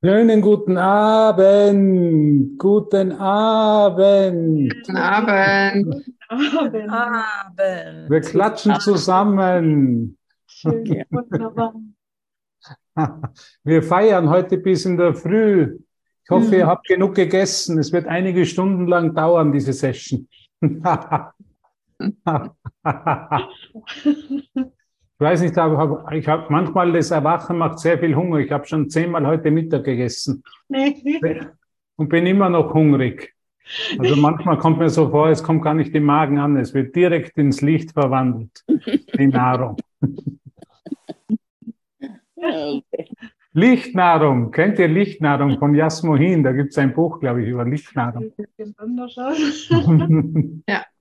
Schönen guten Abend. Guten Abend. Guten Abend. Abend. Abend. Wir klatschen zusammen. Schön, wunderbar. Wir feiern heute bis in der Früh. Ich hoffe, ihr habt genug gegessen. Es wird einige Stunden lang dauern, diese Session. Ich weiß nicht, aber ich habe manchmal das Erwachen macht sehr viel Hunger. Ich habe schon zehnmal heute Mittag gegessen und bin immer noch hungrig. Also manchmal kommt mir so vor, es kommt gar nicht im Magen an, es wird direkt ins Licht verwandelt, die Nahrung. Lichtnahrung, kennt ihr Lichtnahrung von Jasmohin? Da gibt es ein Buch, glaube ich, über Lichtnahrung. Ja.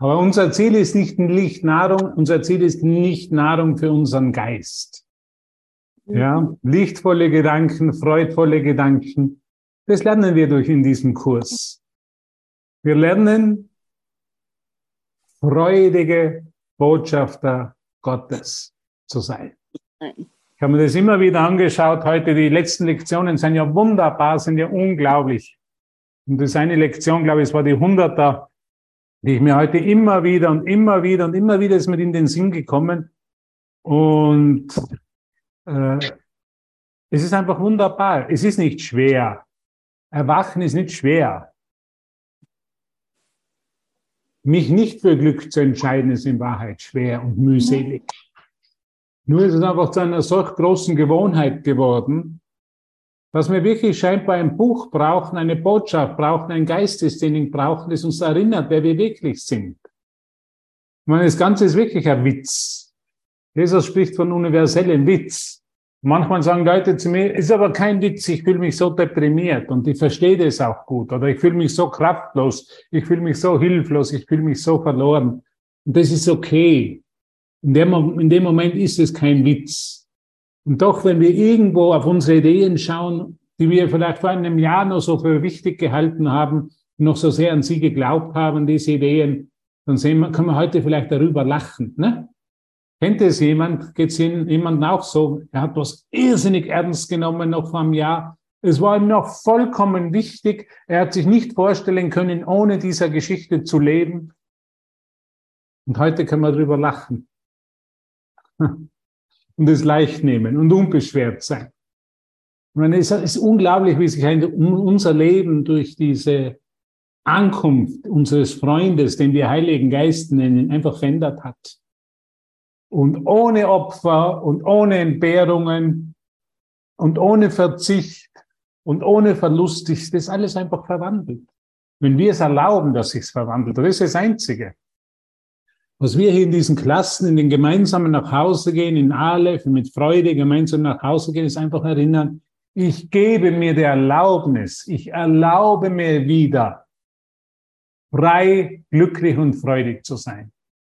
Aber unser Ziel ist nicht Licht Nahrung, unser Ziel ist nicht Nahrung für unseren Geist. Ja, lichtvolle Gedanken, freudvolle Gedanken, das lernen wir durch in diesem Kurs. Wir lernen freudige Botschafter Gottes zu sein. Ich habe mir das immer wieder angeschaut. Heute die letzten Lektionen sind ja wunderbar, sind ja unglaublich. Und das eine Lektion, glaube ich, es war die Hunderter die ich mir heute immer wieder und immer wieder und immer wieder ist mir in den Sinn gekommen. Und äh, es ist einfach wunderbar. Es ist nicht schwer. Erwachen ist nicht schwer. Mich nicht für Glück zu entscheiden, ist in Wahrheit schwer und mühselig. Nur ist es einfach zu einer solch großen Gewohnheit geworden, was wir wirklich scheinbar ein Buch brauchen, eine Botschaft brauchen, ein Geistestraining brauchen, das uns erinnert, wer wir wirklich sind. Ich meine, das Ganze ist wirklich ein Witz. Jesus spricht von universellem Witz. Manchmal sagen Leute zu mir, ist aber kein Witz, ich fühle mich so deprimiert und ich verstehe das auch gut oder ich fühle mich so kraftlos, ich fühle mich so hilflos, ich fühle mich so verloren. Und das ist okay. In dem, in dem Moment ist es kein Witz. Und doch, wenn wir irgendwo auf unsere Ideen schauen, die wir vielleicht vor einem Jahr noch so für wichtig gehalten haben, noch so sehr an sie geglaubt haben, diese Ideen, dann sehen wir, können wir heute vielleicht darüber lachen. Ne? Kennt es jemand? Geht es jemandem auch so? Er hat was irrsinnig ernst genommen noch vor einem Jahr. Es war ihm noch vollkommen wichtig. Er hat sich nicht vorstellen können, ohne dieser Geschichte zu leben. Und heute können wir darüber lachen und es leicht nehmen und unbeschwert sein. Ich meine, es ist unglaublich, wie sich unser Leben durch diese Ankunft unseres Freundes, den wir Heiligen Geist nennen, einfach verändert hat. Und ohne Opfer und ohne Entbehrungen und ohne Verzicht und ohne Verlust ist das alles einfach verwandelt. Wenn wir es erlauben, dass sich's verwandelt, das ist das Einzige. Was wir hier in diesen Klassen, in den gemeinsamen nach Hause gehen, in Aleph, mit Freude gemeinsam nach Hause gehen, ist einfach erinnern, ich gebe mir die Erlaubnis, ich erlaube mir wieder, frei, glücklich und freudig zu sein.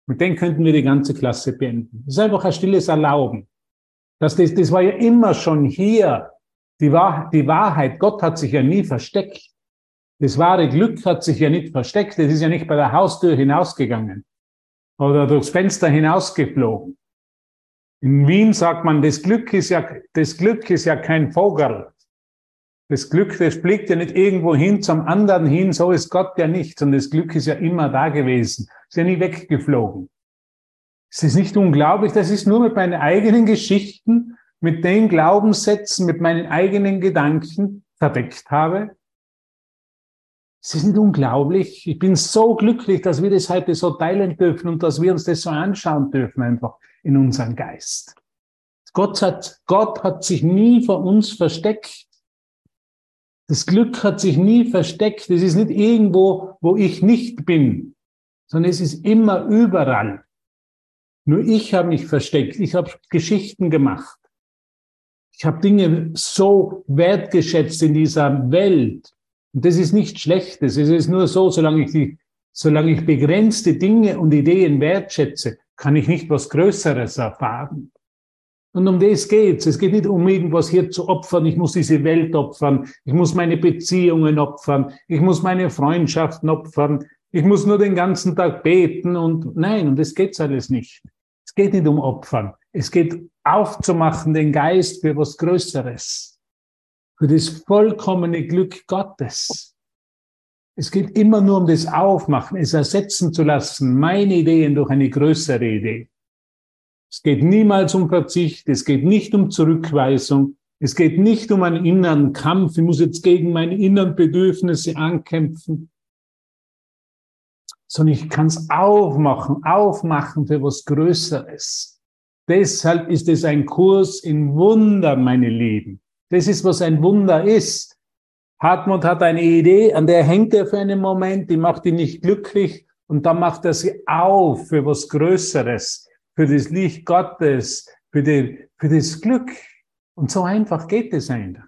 Mit dem könnten wir die ganze Klasse beenden. Das ist einfach ein stilles Erlauben. Das, das, das war ja immer schon hier. Die, Wahr, die Wahrheit, Gott hat sich ja nie versteckt. Das wahre Glück hat sich ja nicht versteckt. Das ist ja nicht bei der Haustür hinausgegangen oder durchs Fenster hinausgeflogen. In Wien sagt man, das Glück ist ja, das Glück ist ja kein Vogel. Das Glück, das fliegt ja nicht irgendwo hin zum anderen hin, so ist Gott ja nicht, sondern das Glück ist ja immer da gewesen, ist ja nie weggeflogen. Ist das nicht unglaublich? Das ist nur mit meinen eigenen Geschichten, mit den Glaubenssätzen, mit meinen eigenen Gedanken verdeckt habe. Ist nicht unglaublich. Ich bin so glücklich, dass wir das heute so teilen dürfen und dass wir uns das so anschauen dürfen, einfach in unserem Geist. Gott hat, Gott hat sich nie vor uns versteckt. Das Glück hat sich nie versteckt. Es ist nicht irgendwo, wo ich nicht bin, sondern es ist immer überall. Nur ich habe mich versteckt. Ich habe Geschichten gemacht. Ich habe Dinge so wertgeschätzt in dieser Welt, und das ist nichts Schlechtes. Es ist nur so, solange ich, die, solange ich begrenzte Dinge und Ideen wertschätze, kann ich nicht was Größeres erfahren. Und um das geht's. Es geht nicht um irgendwas hier zu opfern. Ich muss diese Welt opfern. Ich muss meine Beziehungen opfern. Ich muss meine Freundschaften opfern. Ich muss nur den ganzen Tag beten und nein, und das geht's alles nicht. Es geht nicht um Opfern. Es geht aufzumachen den Geist für was Größeres. Für das vollkommene Glück Gottes. Es geht immer nur um das Aufmachen, es ersetzen zu lassen, meine Ideen durch eine größere Idee. Es geht niemals um Verzicht, es geht nicht um Zurückweisung, es geht nicht um einen inneren Kampf, ich muss jetzt gegen meine inneren Bedürfnisse ankämpfen, sondern ich kann es aufmachen, aufmachen für was Größeres. Deshalb ist es ein Kurs in Wunder, meine Lieben. Das ist, was ein Wunder ist. Hartmut hat eine Idee, an der hängt er für einen Moment, die macht ihn nicht glücklich und dann macht er sie auf für was Größeres, für das Licht Gottes, für, den, für das Glück. Und so einfach geht es einfach.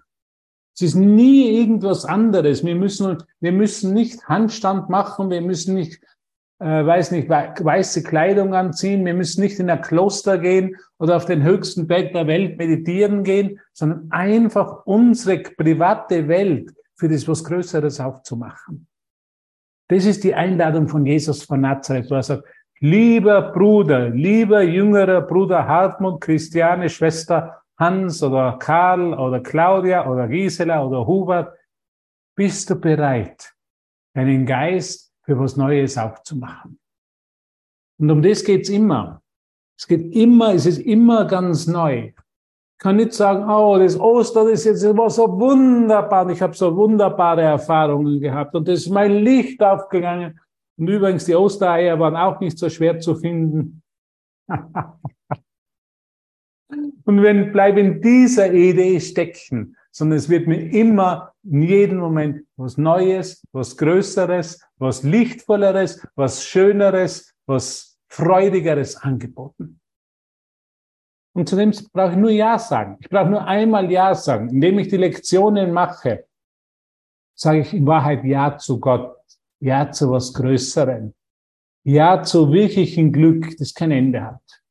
Es ist nie irgendwas anderes. Wir müssen, wir müssen nicht Handstand machen, wir müssen nicht äh, weiß nicht, weiße Kleidung anziehen. Wir müssen nicht in ein Kloster gehen oder auf den höchsten Berg der Welt meditieren gehen, sondern einfach unsere private Welt für das was Größeres aufzumachen. Das ist die Einladung von Jesus von Nazareth, wo er sagt, lieber Bruder, lieber jüngerer Bruder Hartmut, Christiane, Schwester Hans oder Karl oder Claudia oder Gisela oder Hubert, bist du bereit, deinen Geist für was Neues aufzumachen. Und um das geht's immer. Es geht immer, es ist immer ganz neu. Ich kann nicht sagen, oh, das Ostern ist jetzt war so wunderbar. Und ich habe so wunderbare Erfahrungen gehabt und das ist mein Licht aufgegangen. Und übrigens, die Ostereier waren auch nicht so schwer zu finden. und wenn bleib in dieser Idee stecken, sondern es wird mir immer in jedem Moment was Neues, was Größeres, was Lichtvolleres, was Schöneres, was Freudigeres angeboten. Und zudem brauche ich nur Ja sagen. Ich brauche nur einmal Ja sagen. Indem ich die Lektionen mache, sage ich in Wahrheit Ja zu Gott, Ja zu was Größerem, Ja zu wirklichen Glück, das kein Ende hat.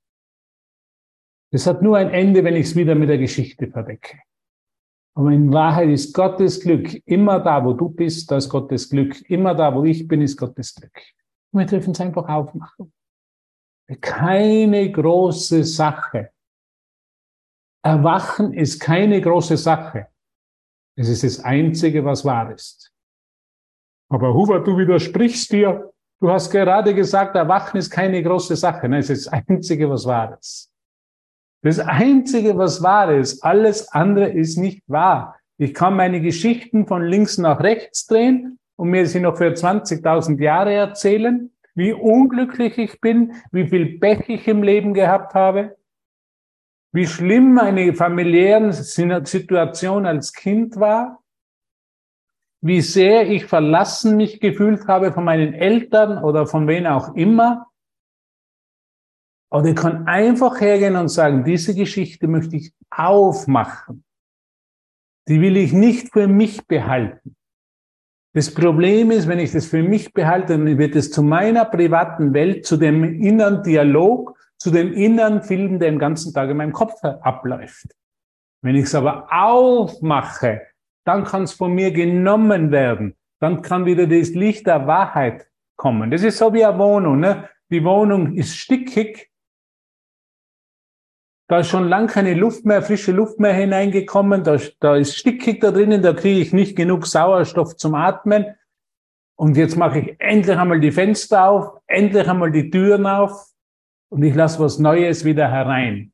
Das hat nur ein Ende, wenn ich es wieder mit der Geschichte verdecke. Aber in Wahrheit ist Gottes Glück immer da, wo du bist, da ist Gottes Glück. Immer da, wo ich bin, ist Gottes Glück. Wir dürfen es einfach aufmachen. Keine große Sache. Erwachen ist keine große Sache. Es ist das Einzige, was wahr ist. Aber Hubert, du widersprichst dir. Du hast gerade gesagt, Erwachen ist keine große Sache. Nein, es ist das Einzige, was wahr ist. Das Einzige, was wahr ist, alles andere ist nicht wahr. Ich kann meine Geschichten von links nach rechts drehen und mir sie noch für 20.000 Jahre erzählen, wie unglücklich ich bin, wie viel Pech ich im Leben gehabt habe, wie schlimm meine familiären Situation als Kind war, wie sehr ich verlassen mich gefühlt habe von meinen Eltern oder von wen auch immer, oder ich kann einfach hergehen und sagen, diese Geschichte möchte ich aufmachen. Die will ich nicht für mich behalten. Das Problem ist, wenn ich das für mich behalte, dann wird es zu meiner privaten Welt, zu dem inneren Dialog, zu dem inneren Film, der den ganzen Tag in meinem Kopf abläuft. Wenn ich es aber aufmache, dann kann es von mir genommen werden. Dann kann wieder das Licht der Wahrheit kommen. Das ist so wie eine Wohnung. Ne? Die Wohnung ist stickig, da ist schon lang keine Luft mehr, frische Luft mehr hineingekommen. Da, da ist stickig da drinnen, da kriege ich nicht genug Sauerstoff zum Atmen. Und jetzt mache ich endlich einmal die Fenster auf, endlich einmal die Türen auf und ich lasse was Neues wieder herein.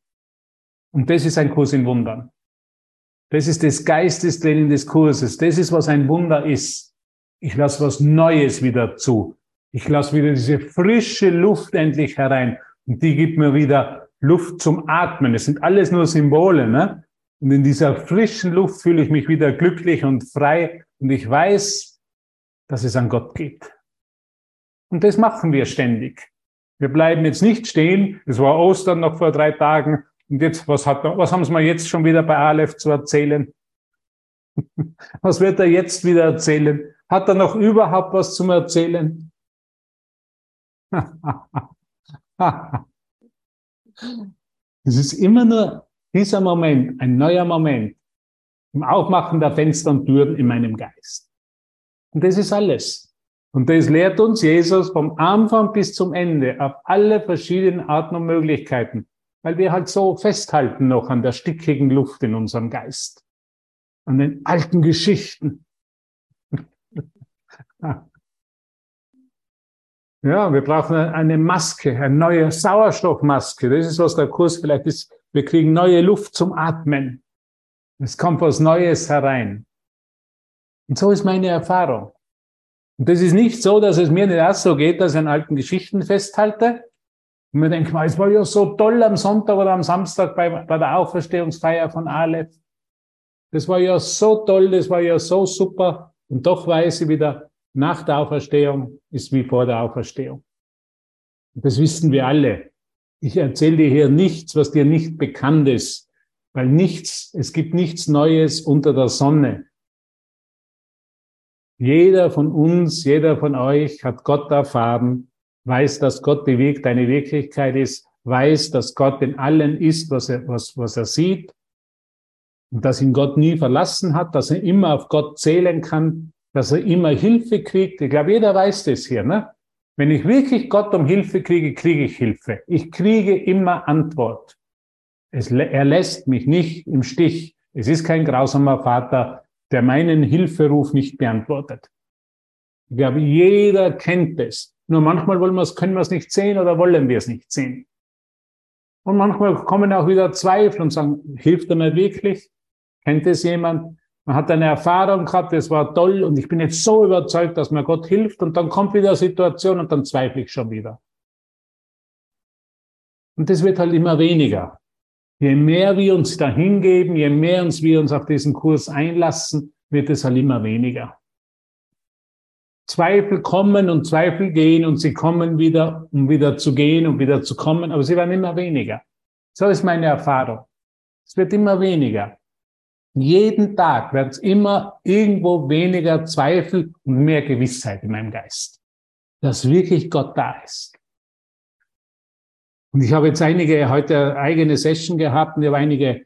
Und das ist ein Kurs in Wundern. Das ist das Geistestraining des Kurses. Das ist, was ein Wunder ist. Ich lasse was Neues wieder zu. Ich lasse wieder diese frische Luft endlich herein. Und die gibt mir wieder Luft zum Atmen. Es sind alles nur Symbole. Ne? Und in dieser frischen Luft fühle ich mich wieder glücklich und frei. Und ich weiß, dass es an Gott geht. Und das machen wir ständig. Wir bleiben jetzt nicht stehen. Es war Ostern noch vor drei Tagen. Und jetzt, was, hat, was haben Sie mir jetzt schon wieder bei Aleph zu erzählen? was wird er jetzt wieder erzählen? Hat er noch überhaupt was zum Erzählen? Es ist immer nur dieser Moment, ein neuer Moment im Aufmachen der Fenster und Türen in meinem Geist. Und das ist alles. Und das lehrt uns Jesus vom Anfang bis zum Ende auf alle verschiedenen Arten und Möglichkeiten, weil wir halt so festhalten noch an der stickigen Luft in unserem Geist. an den alten Geschichten. Ja, wir brauchen eine Maske, eine neue Sauerstoffmaske. Das ist, was der Kurs vielleicht ist. Wir kriegen neue Luft zum Atmen. Es kommt was Neues herein. Und so ist meine Erfahrung. Und das ist nicht so, dass es mir nicht erst so geht, dass ich an alten Geschichten festhalte. Und mir denke, es war ja so toll am Sonntag oder am Samstag bei, bei der Auferstehungsfeier von Aleph. Das war ja so toll, das war ja so super. Und doch weiß ich wieder, nach der Auferstehung ist wie vor der Auferstehung. Das wissen wir alle. Ich erzähle dir hier nichts, was dir nicht bekannt ist, weil nichts, es gibt nichts Neues unter der Sonne. Jeder von uns, jeder von euch hat Gott erfahren, weiß, dass Gott die Weg, deine Wirklichkeit ist, weiß, dass Gott in allen ist, was er, was, was er sieht und dass ihn Gott nie verlassen hat, dass er immer auf Gott zählen kann, dass er immer Hilfe kriegt. Ich glaube, jeder weiß das hier. Ne? Wenn ich wirklich Gott um Hilfe kriege, kriege ich Hilfe. Ich kriege immer Antwort. Es, er lässt mich nicht im Stich. Es ist kein grausamer Vater, der meinen Hilferuf nicht beantwortet. Ich glaube, jeder kennt es. Nur manchmal wollen wir es, können wir es nicht sehen oder wollen wir es nicht sehen. Und manchmal kommen auch wieder Zweifel und sagen, hilft er mir wirklich? Kennt es jemand? Man hat eine Erfahrung gehabt, das war toll und ich bin jetzt so überzeugt, dass mir Gott hilft und dann kommt wieder eine Situation und dann zweifle ich schon wieder. Und das wird halt immer weniger. Je mehr wir uns da hingeben, je mehr uns wir uns auf diesen Kurs einlassen, wird es halt immer weniger. Zweifel kommen und Zweifel gehen und sie kommen wieder, um wieder zu gehen und wieder zu kommen, aber sie werden immer weniger. So ist meine Erfahrung. Es wird immer weniger. Jeden Tag wird es immer irgendwo weniger Zweifel und mehr Gewissheit in meinem Geist, dass wirklich Gott da ist. Und ich habe jetzt einige heute eigene Session gehabt und ich habe einige,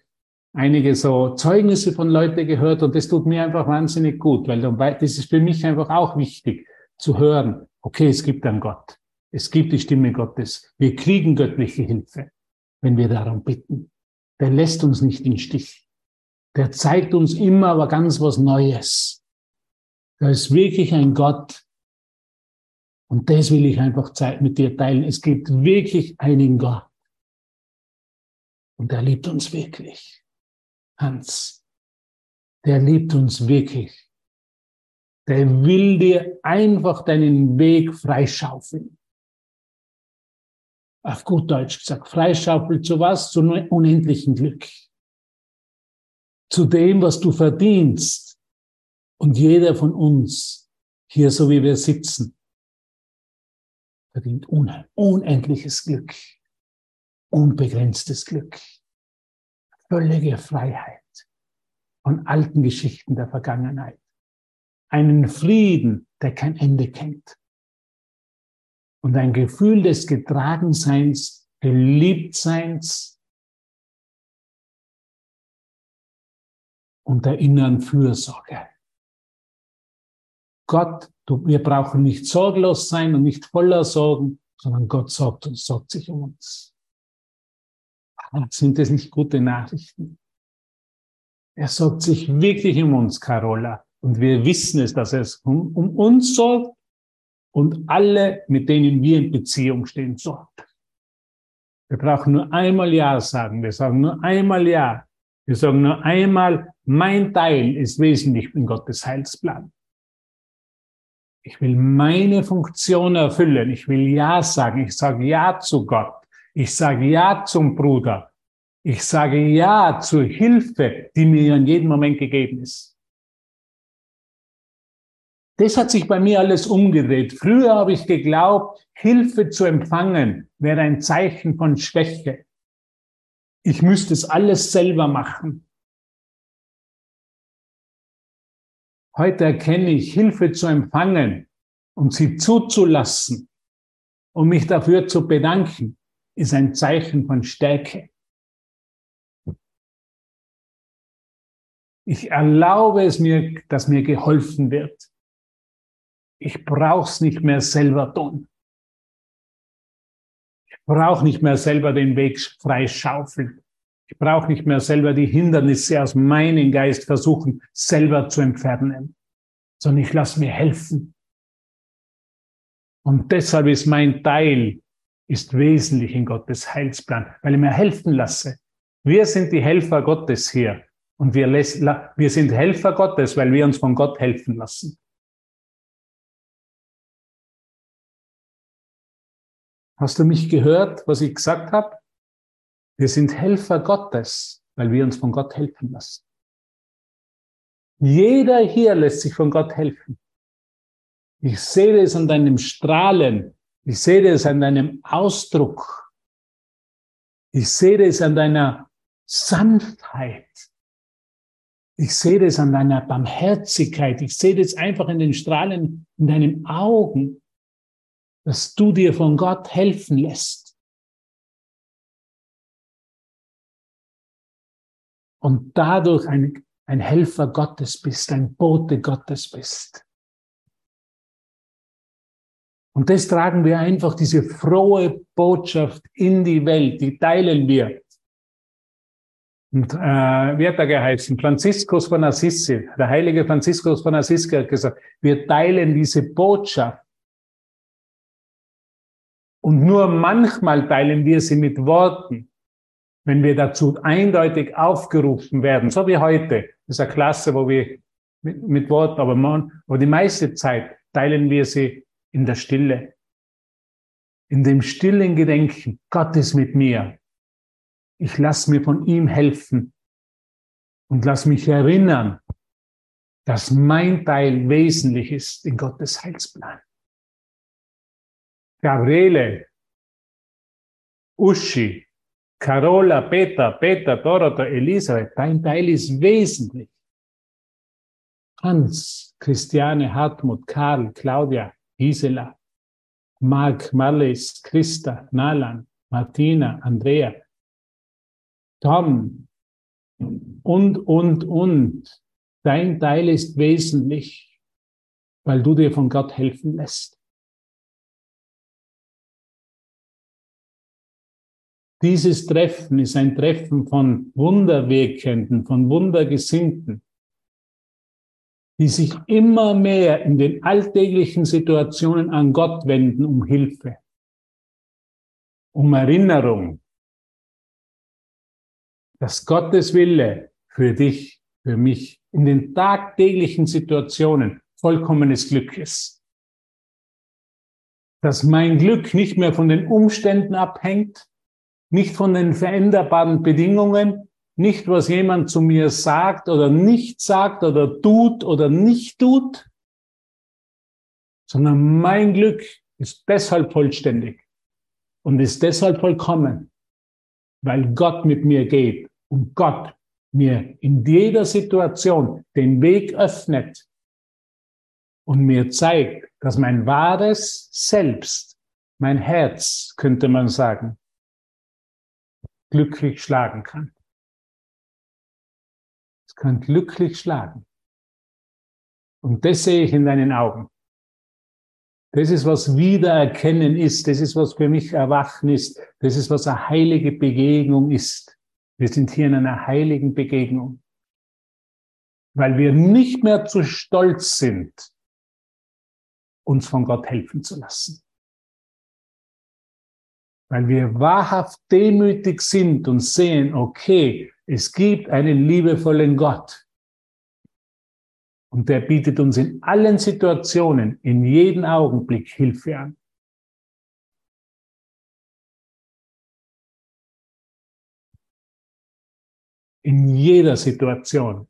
einige so Zeugnisse von Leuten gehört und das tut mir einfach wahnsinnig gut, weil das ist für mich einfach auch wichtig zu hören, okay, es gibt einen Gott. Es gibt die Stimme Gottes. Wir kriegen göttliche Hilfe, wenn wir darum bitten. Der lässt uns nicht in Stich der zeigt uns immer aber ganz was Neues. Da ist wirklich ein Gott. Und das will ich einfach mit dir teilen. Es gibt wirklich einen Gott. Und er liebt uns wirklich. Hans, der liebt uns wirklich. Der will dir einfach deinen Weg freischaufeln. Auf gut Deutsch gesagt, freischaufeln zu was? Zu unendlichen Glück zu dem, was du verdienst. Und jeder von uns, hier so wie wir sitzen, verdient unendliches Glück, unbegrenztes Glück, völlige Freiheit von alten Geschichten der Vergangenheit, einen Frieden, der kein Ende kennt und ein Gefühl des Getragenseins, Geliebtseins, und der inneren Fürsorge. Gott, du, wir brauchen nicht sorglos sein und nicht voller Sorgen, sondern Gott sorgt uns, sorgt sich um uns. Sind das nicht gute Nachrichten? Er sorgt sich wirklich um uns, Carola. Und wir wissen es, dass er es um, um uns sorgt und alle, mit denen wir in Beziehung stehen, sorgt. Wir brauchen nur einmal Ja sagen. Wir sagen nur einmal Ja. Wir sagen nur einmal, mein Teil ist wesentlich in Gottes Heilsplan. Ich will meine Funktion erfüllen. Ich will Ja sagen. Ich sage Ja zu Gott. Ich sage Ja zum Bruder. Ich sage Ja zur Hilfe, die mir in jedem Moment gegeben ist. Das hat sich bei mir alles umgedreht. Früher habe ich geglaubt, Hilfe zu empfangen wäre ein Zeichen von Schwäche ich müsste es alles selber machen. Heute erkenne ich, Hilfe zu empfangen und sie zuzulassen und mich dafür zu bedanken, ist ein Zeichen von Stärke. Ich erlaube es mir, dass mir geholfen wird. Ich brauche es nicht mehr selber tun brauche nicht mehr selber den Weg freischaufeln. Ich brauche nicht mehr selber die Hindernisse aus meinem Geist versuchen, selber zu entfernen, sondern ich lasse mir helfen. Und deshalb ist mein Teil ist wesentlich in Gottes Heilsplan, weil ich mir helfen lasse. Wir sind die Helfer Gottes hier und wir, wir sind Helfer Gottes, weil wir uns von Gott helfen lassen. Hast du mich gehört, was ich gesagt habe? Wir sind Helfer Gottes, weil wir uns von Gott helfen lassen. Jeder hier lässt sich von Gott helfen. Ich sehe es an deinem Strahlen. Ich sehe es an deinem Ausdruck. Ich sehe es an deiner Sanftheit. Ich sehe es an deiner Barmherzigkeit. Ich sehe es einfach in den Strahlen in deinen Augen dass du dir von Gott helfen lässt. Und dadurch ein, ein Helfer Gottes bist, ein Bote Gottes bist. Und das tragen wir einfach, diese frohe Botschaft in die Welt, die teilen wir. Und äh, wie hat er geheißen? Franziskus von Assisi, der heilige Franziskus von Assisi hat gesagt, wir teilen diese Botschaft und nur manchmal teilen wir sie mit Worten, wenn wir dazu eindeutig aufgerufen werden, so wie heute. Das ist eine Klasse, wo wir mit, mit Worten, aber, man, aber die meiste Zeit teilen wir sie in der Stille. In dem stillen Gedenken, Gott ist mit mir. Ich lasse mir von ihm helfen und lass mich erinnern, dass mein Teil wesentlich ist in Gottes Heilsplan. Gabriele, Uschi, Carola, Peter, Peter, Dorota, Elisabeth, dein Teil ist wesentlich. Hans, Christiane, Hartmut, Karl, Claudia, Gisela, Mark, Marlies, Christa, Nalan, Martina, Andrea, Tom und, und, und. Dein Teil ist wesentlich, weil du dir von Gott helfen lässt. Dieses Treffen ist ein Treffen von Wunderwirkenden, von Wundergesinnten, die sich immer mehr in den alltäglichen Situationen an Gott wenden um Hilfe, um Erinnerung, dass Gottes Wille für dich, für mich in den tagtäglichen Situationen vollkommenes Glück ist. Dass mein Glück nicht mehr von den Umständen abhängt, nicht von den veränderbaren Bedingungen, nicht was jemand zu mir sagt oder nicht sagt oder tut oder nicht tut, sondern mein Glück ist deshalb vollständig und ist deshalb vollkommen, weil Gott mit mir geht und Gott mir in jeder Situation den Weg öffnet und mir zeigt, dass mein wahres Selbst, mein Herz, könnte man sagen, glücklich schlagen kann. Es kann glücklich schlagen. Und das sehe ich in deinen Augen. Das ist, was Wiedererkennen ist. Das ist, was für mich Erwachen ist. Das ist, was eine heilige Begegnung ist. Wir sind hier in einer heiligen Begegnung. Weil wir nicht mehr zu stolz sind, uns von Gott helfen zu lassen weil wir wahrhaft demütig sind und sehen, okay, es gibt einen liebevollen Gott. Und der bietet uns in allen Situationen, in jedem Augenblick Hilfe an. In jeder Situation.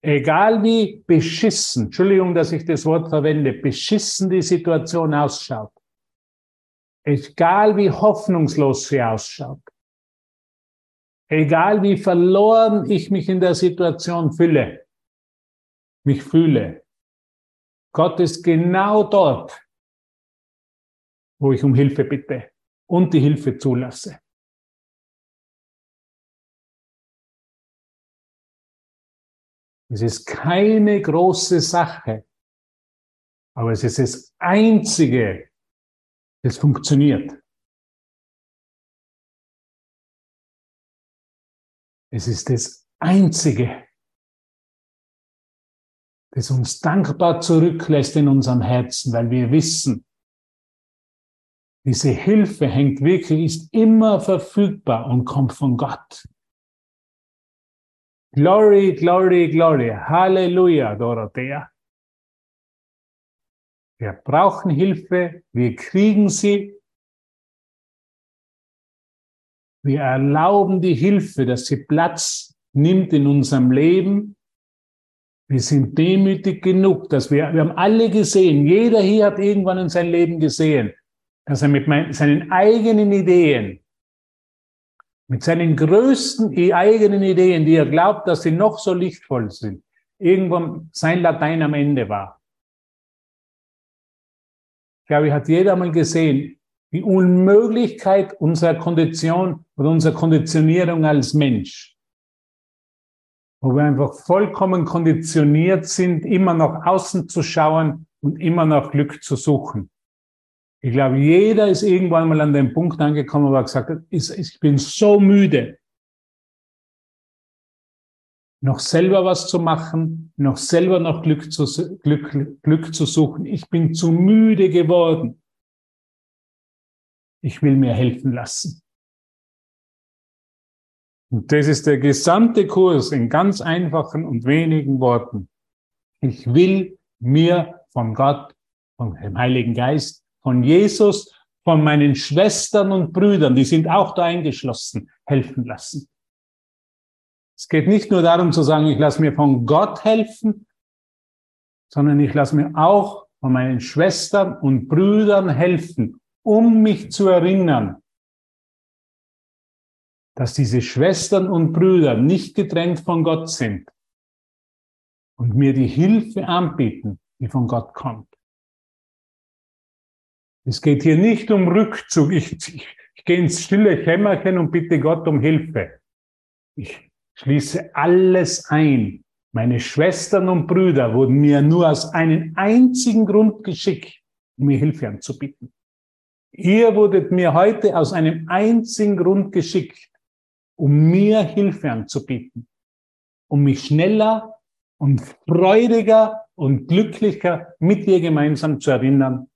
Egal wie beschissen, Entschuldigung, dass ich das Wort verwende, beschissen die Situation ausschaut Egal wie hoffnungslos sie ausschaut. Egal wie verloren ich mich in der Situation fühle, mich fühle. Gott ist genau dort, wo ich um Hilfe bitte und die Hilfe zulasse. Es ist keine große Sache, aber es ist das Einzige, es funktioniert. Es ist das Einzige, das uns dankbar zurücklässt in unserem Herzen, weil wir wissen, diese Hilfe hängt wirklich, ist immer verfügbar und kommt von Gott. Glory, glory, glory. Halleluja, Dorothea. Wir brauchen Hilfe, wir kriegen sie. Wir erlauben die Hilfe, dass sie Platz nimmt in unserem Leben. Wir sind demütig genug, dass wir, wir haben alle gesehen, jeder hier hat irgendwann in seinem Leben gesehen, dass er mit seinen eigenen Ideen, mit seinen größten eigenen Ideen, die er glaubt, dass sie noch so lichtvoll sind, irgendwann sein Latein am Ende war. Ich glaube, hat jeder mal gesehen, die Unmöglichkeit unserer Kondition oder unserer Konditionierung als Mensch. Wo wir einfach vollkommen konditioniert sind, immer nach außen zu schauen und immer nach Glück zu suchen. Ich glaube, jeder ist irgendwann mal an den Punkt angekommen, wo er gesagt hat, ich bin so müde, noch selber was zu machen, noch selber noch Glück zu, Glück, Glück zu suchen. Ich bin zu müde geworden. Ich will mir helfen lassen. Und das ist der gesamte Kurs in ganz einfachen und wenigen Worten. Ich will mir von Gott, von dem Heiligen Geist von Jesus, von meinen Schwestern und Brüdern, die sind auch da eingeschlossen, helfen lassen. Es geht nicht nur darum zu sagen, ich lasse mir von Gott helfen, sondern ich lasse mir auch von meinen Schwestern und Brüdern helfen, um mich zu erinnern, dass diese Schwestern und Brüder nicht getrennt von Gott sind und mir die Hilfe anbieten, die von Gott kommt. Es geht hier nicht um Rückzug. Ich, ich, ich gehe ins stille Kämmerchen und bitte Gott um Hilfe. Ich schließe alles ein. Meine Schwestern und Brüder wurden mir nur aus einem einzigen Grund geschickt, um mir Hilfe anzubieten. Ihr wurdet mir heute aus einem einzigen Grund geschickt, um mir Hilfe anzubieten, um mich schneller und freudiger und glücklicher mit dir gemeinsam zu erinnern,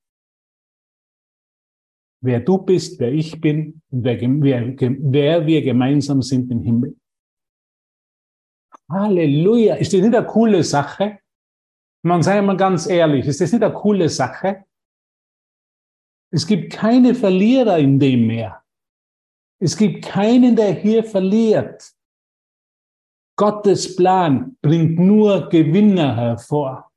wer du bist, wer ich bin und wer, wer, wer wir gemeinsam sind im Himmel. Halleluja. Ist das nicht eine coole Sache? Man sei mal ganz ehrlich, ist das nicht eine coole Sache? Es gibt keine Verlierer in dem mehr. Es gibt keinen, der hier verliert. Gottes Plan bringt nur Gewinner hervor.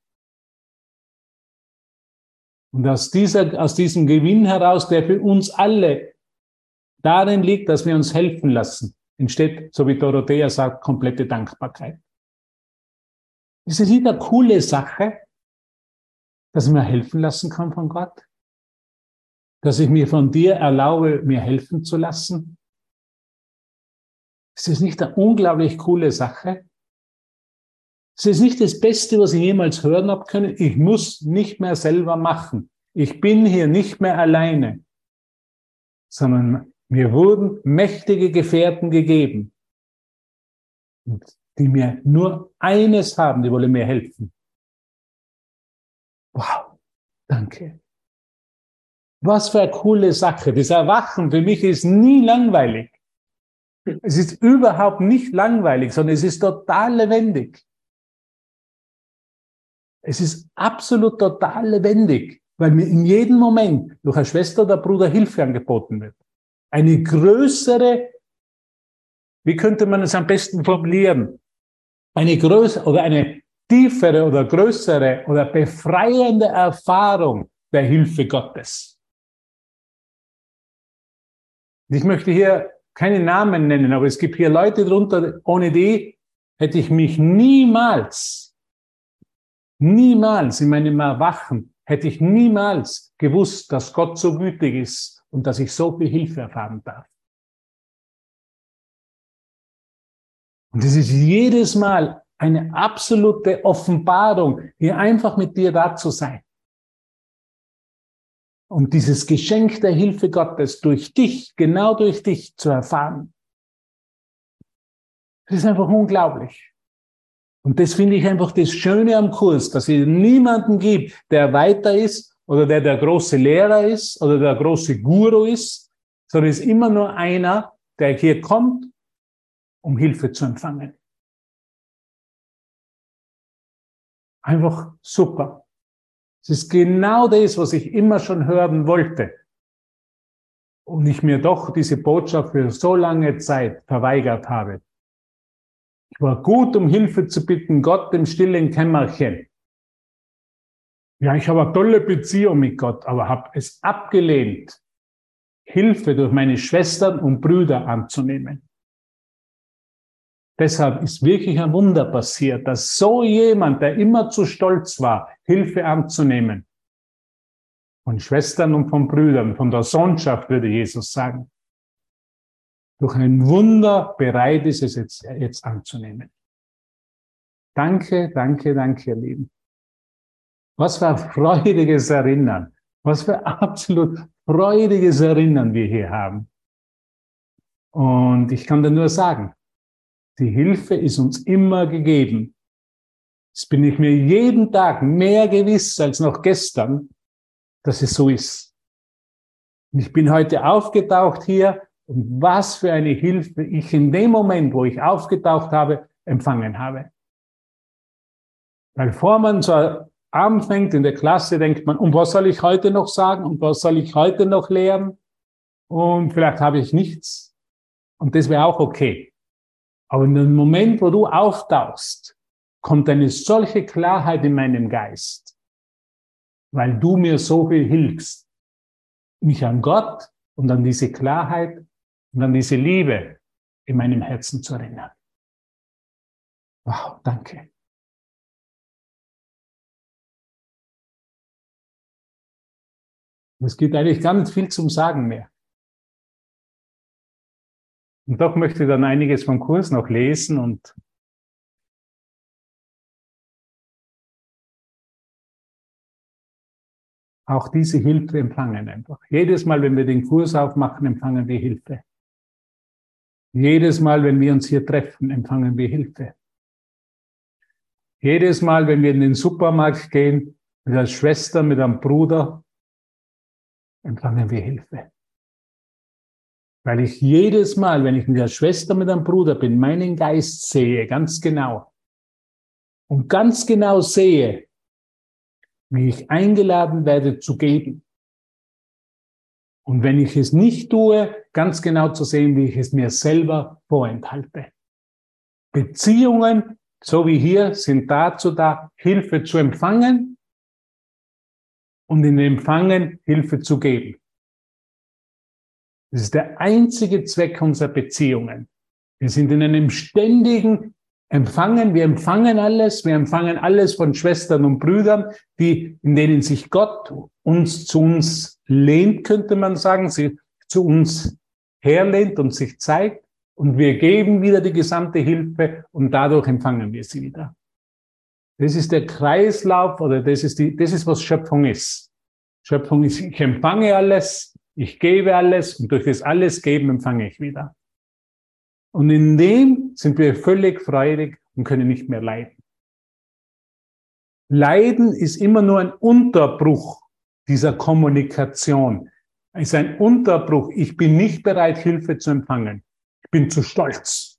Und aus, dieser, aus diesem Gewinn heraus, der für uns alle darin liegt, dass wir uns helfen lassen, entsteht, so wie Dorothea sagt, komplette Dankbarkeit. Ist es nicht eine coole Sache, dass ich mir helfen lassen kann von Gott? Dass ich mir von dir erlaube, mir helfen zu lassen? Ist es nicht eine unglaublich coole Sache? Es ist nicht das Beste, was ich jemals hören habe können. Ich muss nicht mehr selber machen. Ich bin hier nicht mehr alleine, sondern mir wurden mächtige Gefährten gegeben, die mir nur eines haben, die wollen mir helfen. Wow, danke. Was für eine coole Sache. Das Erwachen für mich ist nie langweilig. Es ist überhaupt nicht langweilig, sondern es ist total lebendig. Es ist absolut total lebendig, weil mir in jedem Moment durch eine Schwester oder Bruder Hilfe angeboten wird. Eine größere, wie könnte man es am besten formulieren? Eine größere oder eine tiefere oder größere oder befreiende Erfahrung der Hilfe Gottes. Ich möchte hier keine Namen nennen, aber es gibt hier Leute drunter, ohne die hätte ich mich niemals Niemals in meinem Erwachen hätte ich niemals gewusst, dass Gott so gütig ist und dass ich so viel Hilfe erfahren darf. Und es ist jedes Mal eine absolute Offenbarung, hier einfach mit dir da zu sein. Und dieses Geschenk der Hilfe Gottes durch dich, genau durch dich zu erfahren. Das ist einfach unglaublich. Und das finde ich einfach das Schöne am Kurs, dass es niemanden gibt, der weiter ist oder der der große Lehrer ist oder der große Guru ist, sondern es ist immer nur einer, der hier kommt, um Hilfe zu empfangen. Einfach super. Es ist genau das, was ich immer schon hören wollte. Und ich mir doch diese Botschaft für so lange Zeit verweigert habe. Ich war gut, um Hilfe zu bitten, Gott im stillen Kämmerchen. Ja, ich habe eine tolle Beziehung mit Gott, aber habe es abgelehnt, Hilfe durch meine Schwestern und Brüder anzunehmen. Deshalb ist wirklich ein Wunder passiert, dass so jemand, der immer zu stolz war, Hilfe anzunehmen, von Schwestern und von Brüdern, von der Sohnschaft, würde Jesus sagen, durch ein Wunder bereit ist, es jetzt, jetzt anzunehmen. Danke, danke, danke, ihr Lieben. Was für ein freudiges Erinnern. Was für absolut freudiges Erinnern wir hier haben. Und ich kann dir nur sagen, die Hilfe ist uns immer gegeben. Jetzt bin ich mir jeden Tag mehr gewiss als noch gestern, dass es so ist. Und ich bin heute aufgetaucht hier und was für eine Hilfe ich in dem Moment, wo ich aufgetaucht habe, empfangen habe. Weil vor man so anfängt in der Klasse, denkt man, und was soll ich heute noch sagen und was soll ich heute noch lehren? Und vielleicht habe ich nichts. Und das wäre auch okay. Aber in dem Moment, wo du auftauchst, kommt eine solche Klarheit in meinem Geist, weil du mir so viel hilfst, mich an Gott und an diese Klarheit und an diese Liebe in meinem Herzen zu erinnern. Wow, danke. Es gibt eigentlich gar nicht viel zum Sagen mehr. Und doch möchte ich dann einiges vom Kurs noch lesen und auch diese Hilfe empfangen einfach. Jedes Mal, wenn wir den Kurs aufmachen, empfangen wir Hilfe. Jedes Mal, wenn wir uns hier treffen, empfangen wir Hilfe. Jedes Mal, wenn wir in den Supermarkt gehen, mit einer Schwester, mit einem Bruder, empfangen wir Hilfe. Weil ich jedes Mal, wenn ich mit der Schwester, mit einem Bruder bin, meinen Geist sehe, ganz genau. Und ganz genau sehe, wie ich eingeladen werde zu geben. Und wenn ich es nicht tue, ganz genau zu sehen, wie ich es mir selber vorenthalte. Beziehungen, so wie hier, sind dazu da, Hilfe zu empfangen und in Empfangen Hilfe zu geben. Das ist der einzige Zweck unserer Beziehungen. Wir sind in einem ständigen Empfangen. Wir empfangen alles. Wir empfangen alles von Schwestern und Brüdern, die, in denen sich Gott uns zu uns lehnt, könnte man sagen, sie zu uns herlehnt und sich zeigt. Und wir geben wieder die gesamte Hilfe und dadurch empfangen wir sie wieder. Das ist der Kreislauf oder das ist die, das ist was Schöpfung ist. Schöpfung ist, ich empfange alles, ich gebe alles und durch das alles geben empfange ich wieder. Und in dem sind wir völlig freudig und können nicht mehr leiden. Leiden ist immer nur ein Unterbruch dieser Kommunikation. Es ist ein Unterbruch. Ich bin nicht bereit, Hilfe zu empfangen. Ich bin zu stolz.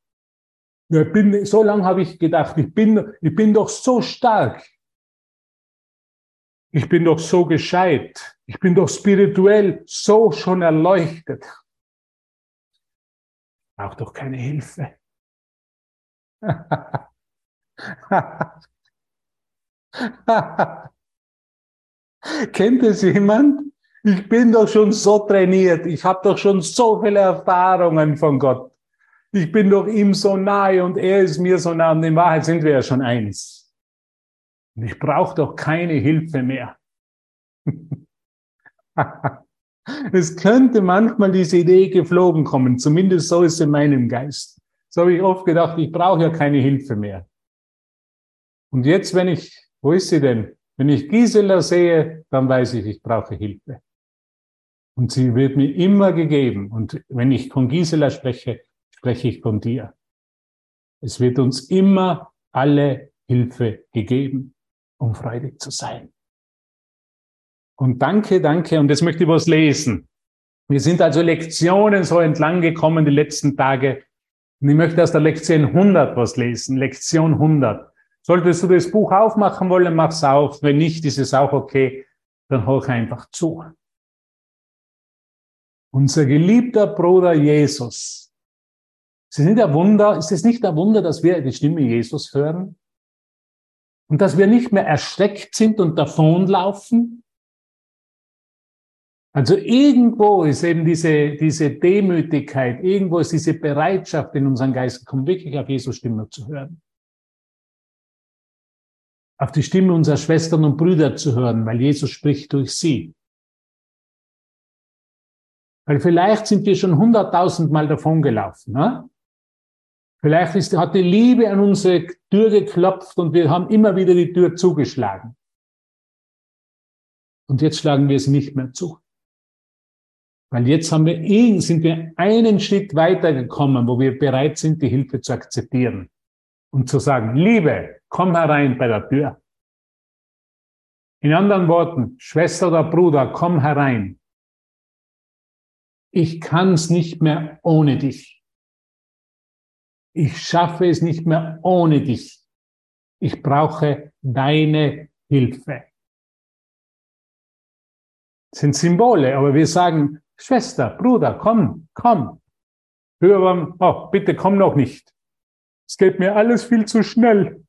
Ja, bin, so lange habe ich gedacht, ich bin, ich bin doch so stark. Ich bin doch so gescheit. Ich bin doch spirituell so schon erleuchtet. Auch doch keine Hilfe. Kennt es jemand? Ich bin doch schon so trainiert. Ich habe doch schon so viele Erfahrungen von Gott. Ich bin doch ihm so nahe und er ist mir so nah. Und in Wahrheit sind wir ja schon eins. Und ich brauche doch keine Hilfe mehr. es könnte manchmal diese Idee geflogen kommen, zumindest so ist es in meinem Geist. So habe ich oft gedacht, ich brauche ja keine Hilfe mehr. Und jetzt, wenn ich, wo ist sie denn? Wenn ich Gisela sehe, dann weiß ich, ich brauche Hilfe. Und sie wird mir immer gegeben. Und wenn ich von Gisela spreche, spreche ich von dir. Es wird uns immer alle Hilfe gegeben, um freudig zu sein. Und danke, danke. Und jetzt möchte ich was lesen. Wir sind also Lektionen so entlang gekommen die letzten Tage. Und ich möchte aus der Lektion 100 was lesen. Lektion 100. Solltest du das Buch aufmachen wollen, mach's auf. Wenn nicht, ist es auch okay. Dann hoch einfach zu. Unser geliebter Bruder Jesus. Ist es nicht ein Wunder? Ist es nicht ein Wunder, dass wir die Stimme Jesus hören? Und dass wir nicht mehr erschreckt sind und davonlaufen? Also irgendwo ist eben diese, diese Demütigkeit, irgendwo ist diese Bereitschaft in unseren Geist gekommen, wirklich auf Jesus Stimme zu hören. Auf die Stimme unserer Schwestern und Brüder zu hören, weil Jesus spricht durch sie. Weil vielleicht sind wir schon hunderttausend Mal davon gelaufen. Ne? Vielleicht ist, hat die Liebe an unsere Tür geklopft und wir haben immer wieder die Tür zugeschlagen. Und jetzt schlagen wir sie nicht mehr zu. Weil jetzt haben wir, sind wir einen Schritt weitergekommen, wo wir bereit sind, die Hilfe zu akzeptieren und zu sagen, Liebe, komm herein bei der Tür. In anderen Worten, Schwester oder Bruder, komm herein. Ich kann es nicht mehr ohne dich. Ich schaffe es nicht mehr ohne dich. Ich brauche deine Hilfe. Das sind Symbole, aber wir sagen, Schwester, Bruder, komm, komm. Hören, oh, bitte komm noch nicht. Es geht mir alles viel zu schnell.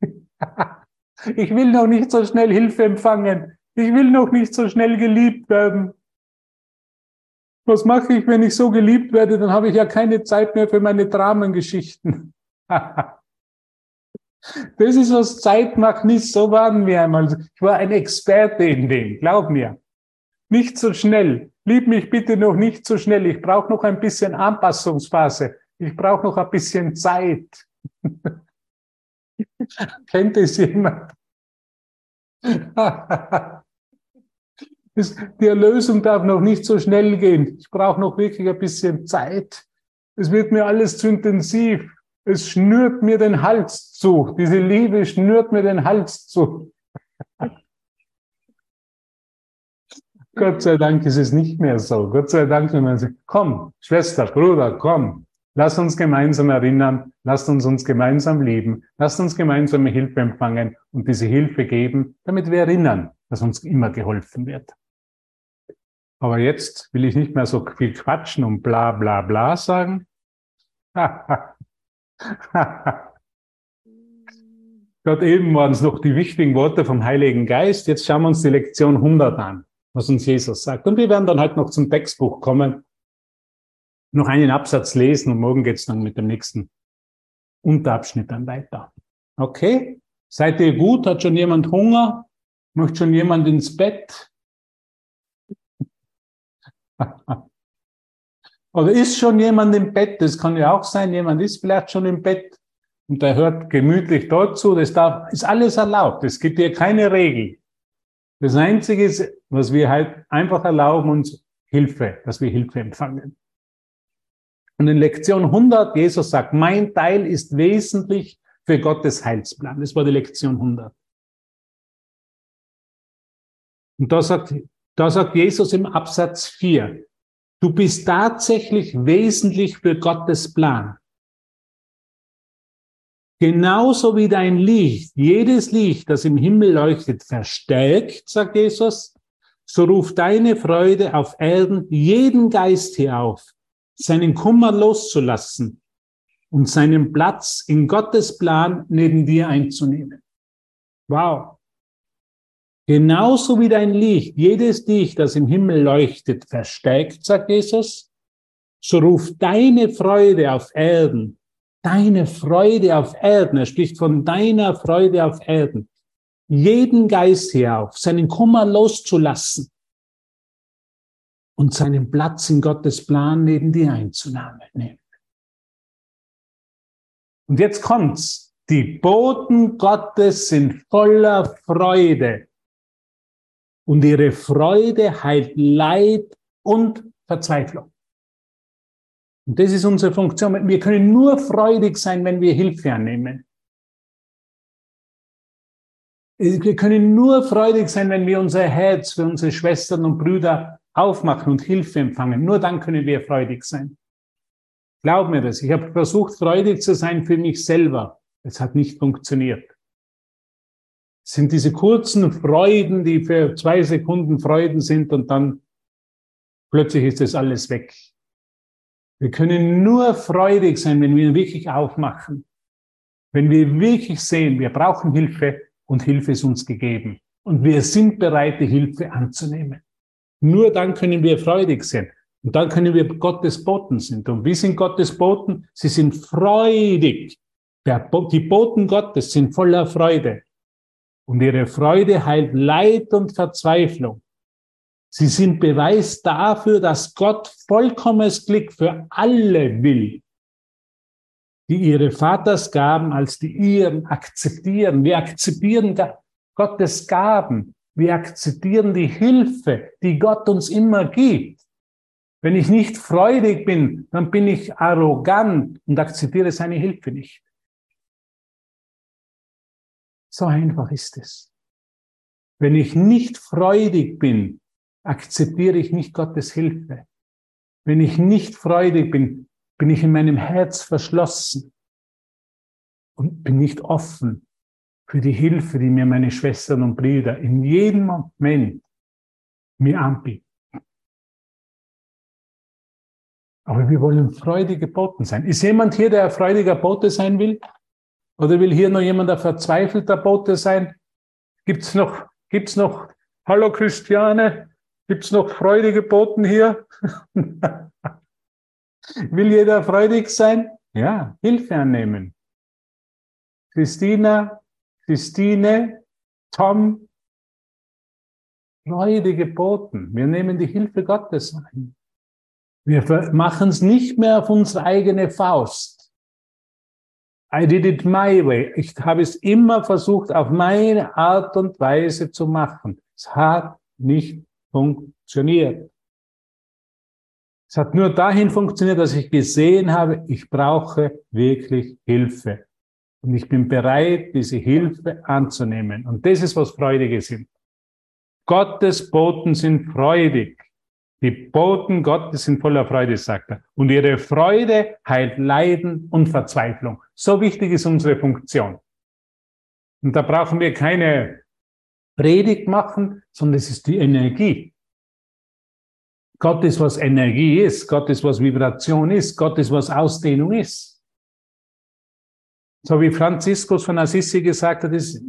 ich will noch nicht so schnell Hilfe empfangen. Ich will noch nicht so schnell geliebt werden. Was mache ich, wenn ich so geliebt werde? Dann habe ich ja keine Zeit mehr für meine Dramengeschichten. das ist, was Zeit macht, nicht so waren wir einmal. Ich war ein Experte in dem, glaub mir. Nicht so schnell. Lieb mich bitte noch nicht so schnell. Ich brauche noch ein bisschen Anpassungsphase. Ich brauche noch ein bisschen Zeit. Kennt es jemand? Die Erlösung darf noch nicht so schnell gehen. Ich brauche noch wirklich ein bisschen Zeit. Es wird mir alles zu intensiv. Es schnürt mir den Hals zu. Diese Liebe schnürt mir den Hals zu. Gott sei Dank ist es nicht mehr so. Gott sei Dank, wenn man sagt, komm, Schwester, Bruder, komm, lass uns gemeinsam erinnern, lasst uns uns gemeinsam lieben, lasst uns gemeinsame Hilfe empfangen und diese Hilfe geben, damit wir erinnern, dass uns immer geholfen wird. Aber jetzt will ich nicht mehr so viel quatschen und bla bla bla sagen. Gott eben waren es noch die wichtigen Worte vom Heiligen Geist. Jetzt schauen wir uns die Lektion 100 an was uns Jesus sagt. Und wir werden dann halt noch zum Textbuch kommen, noch einen Absatz lesen und morgen geht's dann mit dem nächsten Unterabschnitt dann weiter. Okay? Seid ihr gut? Hat schon jemand Hunger? Möchte schon jemand ins Bett? Oder ist schon jemand im Bett? Das kann ja auch sein, jemand ist vielleicht schon im Bett und der hört gemütlich dort zu. Das darf, ist alles erlaubt. Es gibt hier keine Regel. Das Einzige ist, was wir halt einfach erlauben, uns Hilfe, dass wir Hilfe empfangen. Und in Lektion 100, Jesus sagt, mein Teil ist wesentlich für Gottes Heilsplan. Das war die Lektion 100. Und da sagt, da sagt Jesus im Absatz 4, du bist tatsächlich wesentlich für Gottes Plan. Genauso wie dein Licht, jedes Licht, das im Himmel leuchtet, verstärkt, sagt Jesus, so ruft deine Freude auf Erden jeden Geist hier auf, seinen Kummer loszulassen und seinen Platz in Gottes Plan neben dir einzunehmen. Wow. Genauso wie dein Licht, jedes Licht, das im Himmel leuchtet, verstärkt, sagt Jesus, so ruft deine Freude auf Erden deine Freude auf Erden, er spricht von deiner Freude auf Erden, jeden Geist hier auf, seinen Kummer loszulassen und seinen Platz in Gottes Plan neben dir einzunehmen. Und jetzt kommt's. Die Boten Gottes sind voller Freude. Und ihre Freude heilt Leid und Verzweiflung. Und das ist unsere Funktion. Wir können nur freudig sein, wenn wir Hilfe annehmen. Wir können nur freudig sein, wenn wir unser Herz für unsere Schwestern und Brüder aufmachen und Hilfe empfangen. Nur dann können wir freudig sein. Glaub mir das. Ich habe versucht, freudig zu sein für mich selber. Es hat nicht funktioniert. Sind diese kurzen Freuden, die für zwei Sekunden Freuden sind und dann plötzlich ist das alles weg. Wir können nur freudig sein, wenn wir wirklich aufmachen. Wenn wir wirklich sehen, wir brauchen Hilfe und Hilfe ist uns gegeben. Und wir sind bereit, die Hilfe anzunehmen. Nur dann können wir freudig sein. Und dann können wir Gottes Boten sind. Und wie sind Gottes Boten? Sie sind freudig. Die Boten Gottes sind voller Freude. Und ihre Freude heilt Leid und Verzweiflung. Sie sind Beweis dafür, dass Gott vollkommenes Glück für alle will, die ihre Vatersgaben als die ihren akzeptieren. Wir akzeptieren Gottes Gaben. Wir akzeptieren die Hilfe, die Gott uns immer gibt. Wenn ich nicht freudig bin, dann bin ich arrogant und akzeptiere seine Hilfe nicht. So einfach ist es. Wenn ich nicht freudig bin, akzeptiere ich nicht Gottes Hilfe. Wenn ich nicht freudig bin, bin ich in meinem Herz verschlossen und bin nicht offen für die Hilfe, die mir meine Schwestern und Brüder in jedem Moment mir anbieten. Aber wir wollen freudige Boten sein. Ist jemand hier, der ein freudiger Bote sein will? Oder will hier noch jemand ein verzweifelter Bote sein? Gibt's noch, gibt's noch, hallo Christiane, gibt's noch freudige Boten hier? will jeder freudig sein? Ja, Hilfe annehmen. Christina, Christine, Tom, freudige Boten. Wir nehmen die Hilfe Gottes ein. Wir machen es nicht mehr auf unsere eigene Faust. I did it my way. Ich habe es immer versucht, auf meine Art und Weise zu machen. Es hat nicht funktioniert. Es hat nur dahin funktioniert, dass ich gesehen habe, ich brauche wirklich Hilfe. Und ich bin bereit, diese Hilfe anzunehmen. Und das ist, was Freudige sind. Gottes Boten sind freudig. Die Boten Gottes sind voller Freude, sagt er. Und ihre Freude heilt Leiden und Verzweiflung. So wichtig ist unsere Funktion. Und da brauchen wir keine Predigt machen, sondern es ist die Energie. Gott ist, was Energie ist. Gott ist, was Vibration ist. Gott ist, was Ausdehnung ist. So wie Franziskus von Assisi gesagt hat, ist,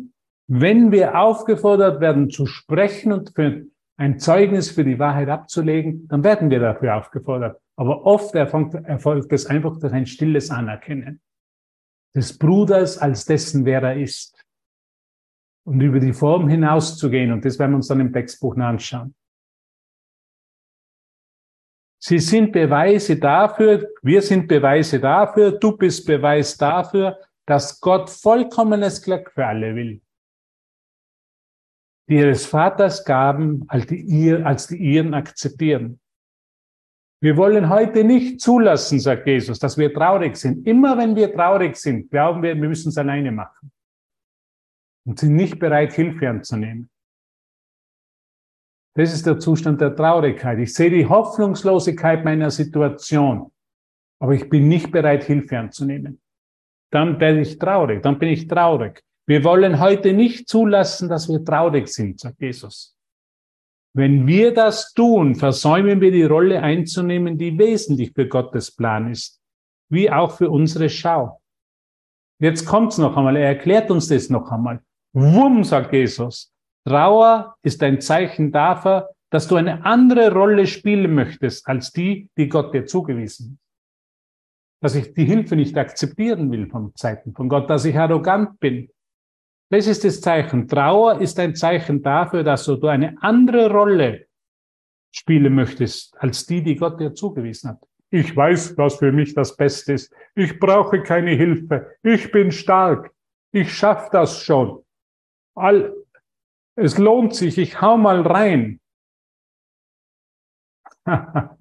wenn wir aufgefordert werden zu sprechen und für ein Zeugnis für die Wahrheit abzulegen, dann werden wir dafür aufgefordert. Aber oft erfolgt es einfach durch ein stilles Anerkennen des Bruders als dessen, wer er ist. Und über die Form hinauszugehen. Und das werden wir uns dann im Textbuch anschauen. Sie sind Beweise dafür, wir sind Beweise dafür, du bist Beweis dafür, dass Gott vollkommenes Glück für alle will die ihres Vaters Gaben als die, ihr, als die ihren akzeptieren. Wir wollen heute nicht zulassen, sagt Jesus, dass wir traurig sind. Immer wenn wir traurig sind, glauben wir, wir müssen es alleine machen. Und sind nicht bereit, Hilfe anzunehmen. Das ist der Zustand der Traurigkeit. Ich sehe die Hoffnungslosigkeit meiner Situation, aber ich bin nicht bereit, Hilfe anzunehmen. Dann werde ich traurig, dann bin ich traurig. Wir wollen heute nicht zulassen, dass wir traurig sind, sagt Jesus. Wenn wir das tun, versäumen wir die Rolle einzunehmen, die wesentlich für Gottes Plan ist, wie auch für unsere Schau. Jetzt kommt's noch einmal, er erklärt uns das noch einmal. Wumm, sagt Jesus. Trauer ist ein Zeichen dafür, dass du eine andere Rolle spielen möchtest als die, die Gott dir zugewiesen hat. Dass ich die Hilfe nicht akzeptieren will von Zeiten von Gott, dass ich arrogant bin, das ist das Zeichen. Trauer ist ein Zeichen dafür, dass du eine andere Rolle spielen möchtest, als die, die Gott dir zugewiesen hat. Ich weiß, was für mich das Beste ist. Ich brauche keine Hilfe. Ich bin stark. Ich schaffe das schon. All, es lohnt sich. Ich hau mal rein.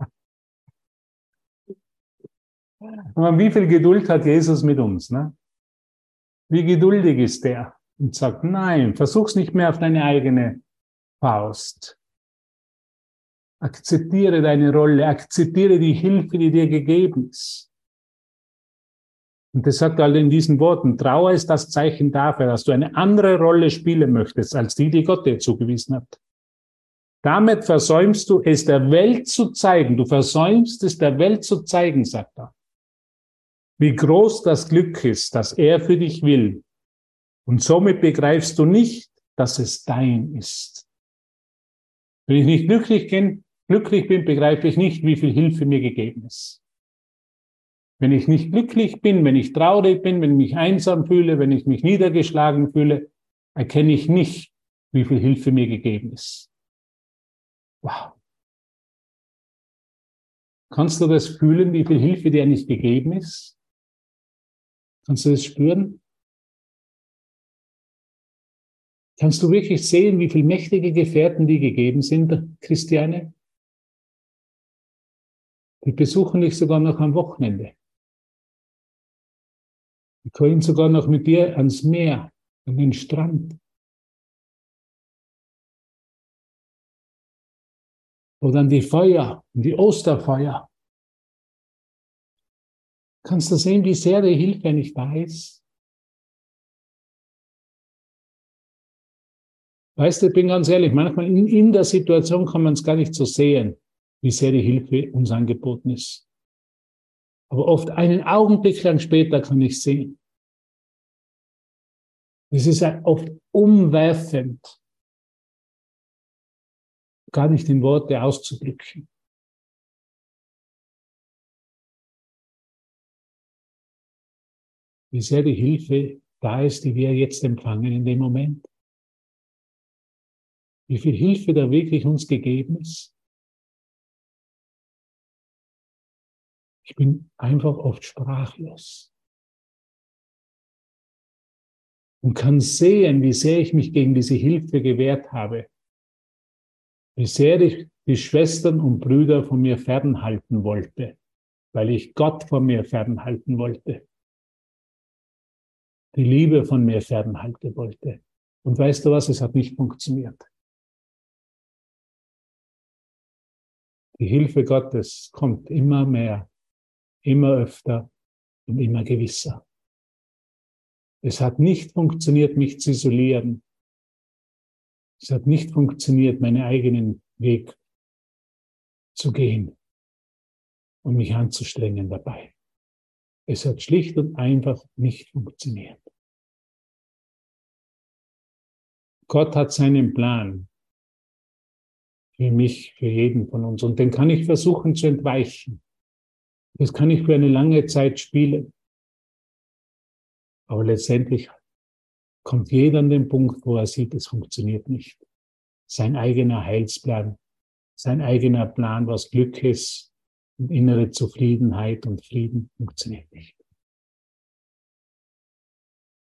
Wie viel Geduld hat Jesus mit uns? Ne? Wie geduldig ist der? Und sagt, nein, versuch's nicht mehr auf deine eigene Faust. Akzeptiere deine Rolle, akzeptiere die Hilfe, die dir gegeben ist. Und das sagt er halt in diesen Worten, Trauer ist das Zeichen dafür, dass du eine andere Rolle spielen möchtest, als die, die Gott dir zugewiesen hat. Damit versäumst du es der Welt zu zeigen. Du versäumst es der Welt zu zeigen, sagt er. Wie groß das Glück ist, das er für dich will. Und somit begreifst du nicht, dass es dein ist. Wenn ich nicht glücklich bin, glücklich bin, begreife ich nicht, wie viel Hilfe mir gegeben ist. Wenn ich nicht glücklich bin, wenn ich traurig bin, wenn ich mich einsam fühle, wenn ich mich niedergeschlagen fühle, erkenne ich nicht, wie viel Hilfe mir gegeben ist. Wow. Kannst du das fühlen, wie viel Hilfe dir nicht gegeben ist? Kannst du das spüren? Kannst du wirklich sehen, wie viel mächtige Gefährten die gegeben sind, Christiane? Die besuchen dich sogar noch am Wochenende. Die können sogar noch mit dir ans Meer, an den Strand. Oder an die Feuer, an die Osterfeuer. Kannst du sehen, wie sehr die Hilfe nicht da ist? Weißt du, ich bin ganz ehrlich, manchmal in, in der Situation kann man es gar nicht so sehen, wie sehr die Hilfe uns angeboten ist. Aber oft einen Augenblick lang später kann ich sehen. Es ist oft umwerfend, gar nicht in Worte auszudrücken. Wie sehr die Hilfe da ist, die wir jetzt empfangen in dem Moment. Wie viel Hilfe da wirklich uns gegeben ist. Ich bin einfach oft sprachlos. Und kann sehen, wie sehr ich mich gegen diese Hilfe gewehrt habe wie sehr ich die Schwestern und Brüder von mir fernhalten wollte, weil ich Gott von mir fernhalten wollte, die Liebe von mir fernhalten wollte. Und weißt du was, es hat nicht funktioniert. Die Hilfe Gottes kommt immer mehr, immer öfter und immer gewisser. Es hat nicht funktioniert, mich zu isolieren. Es hat nicht funktioniert, meinen eigenen Weg zu gehen und mich anzustrengen dabei. Es hat schlicht und einfach nicht funktioniert. Gott hat seinen Plan für mich, für jeden von uns. Und den kann ich versuchen zu entweichen. Das kann ich für eine lange Zeit spielen. Aber letztendlich kommt jeder an den Punkt, wo er sieht, es funktioniert nicht. Sein eigener Heilsplan, sein eigener Plan, was Glück ist und innere Zufriedenheit und Frieden funktioniert nicht.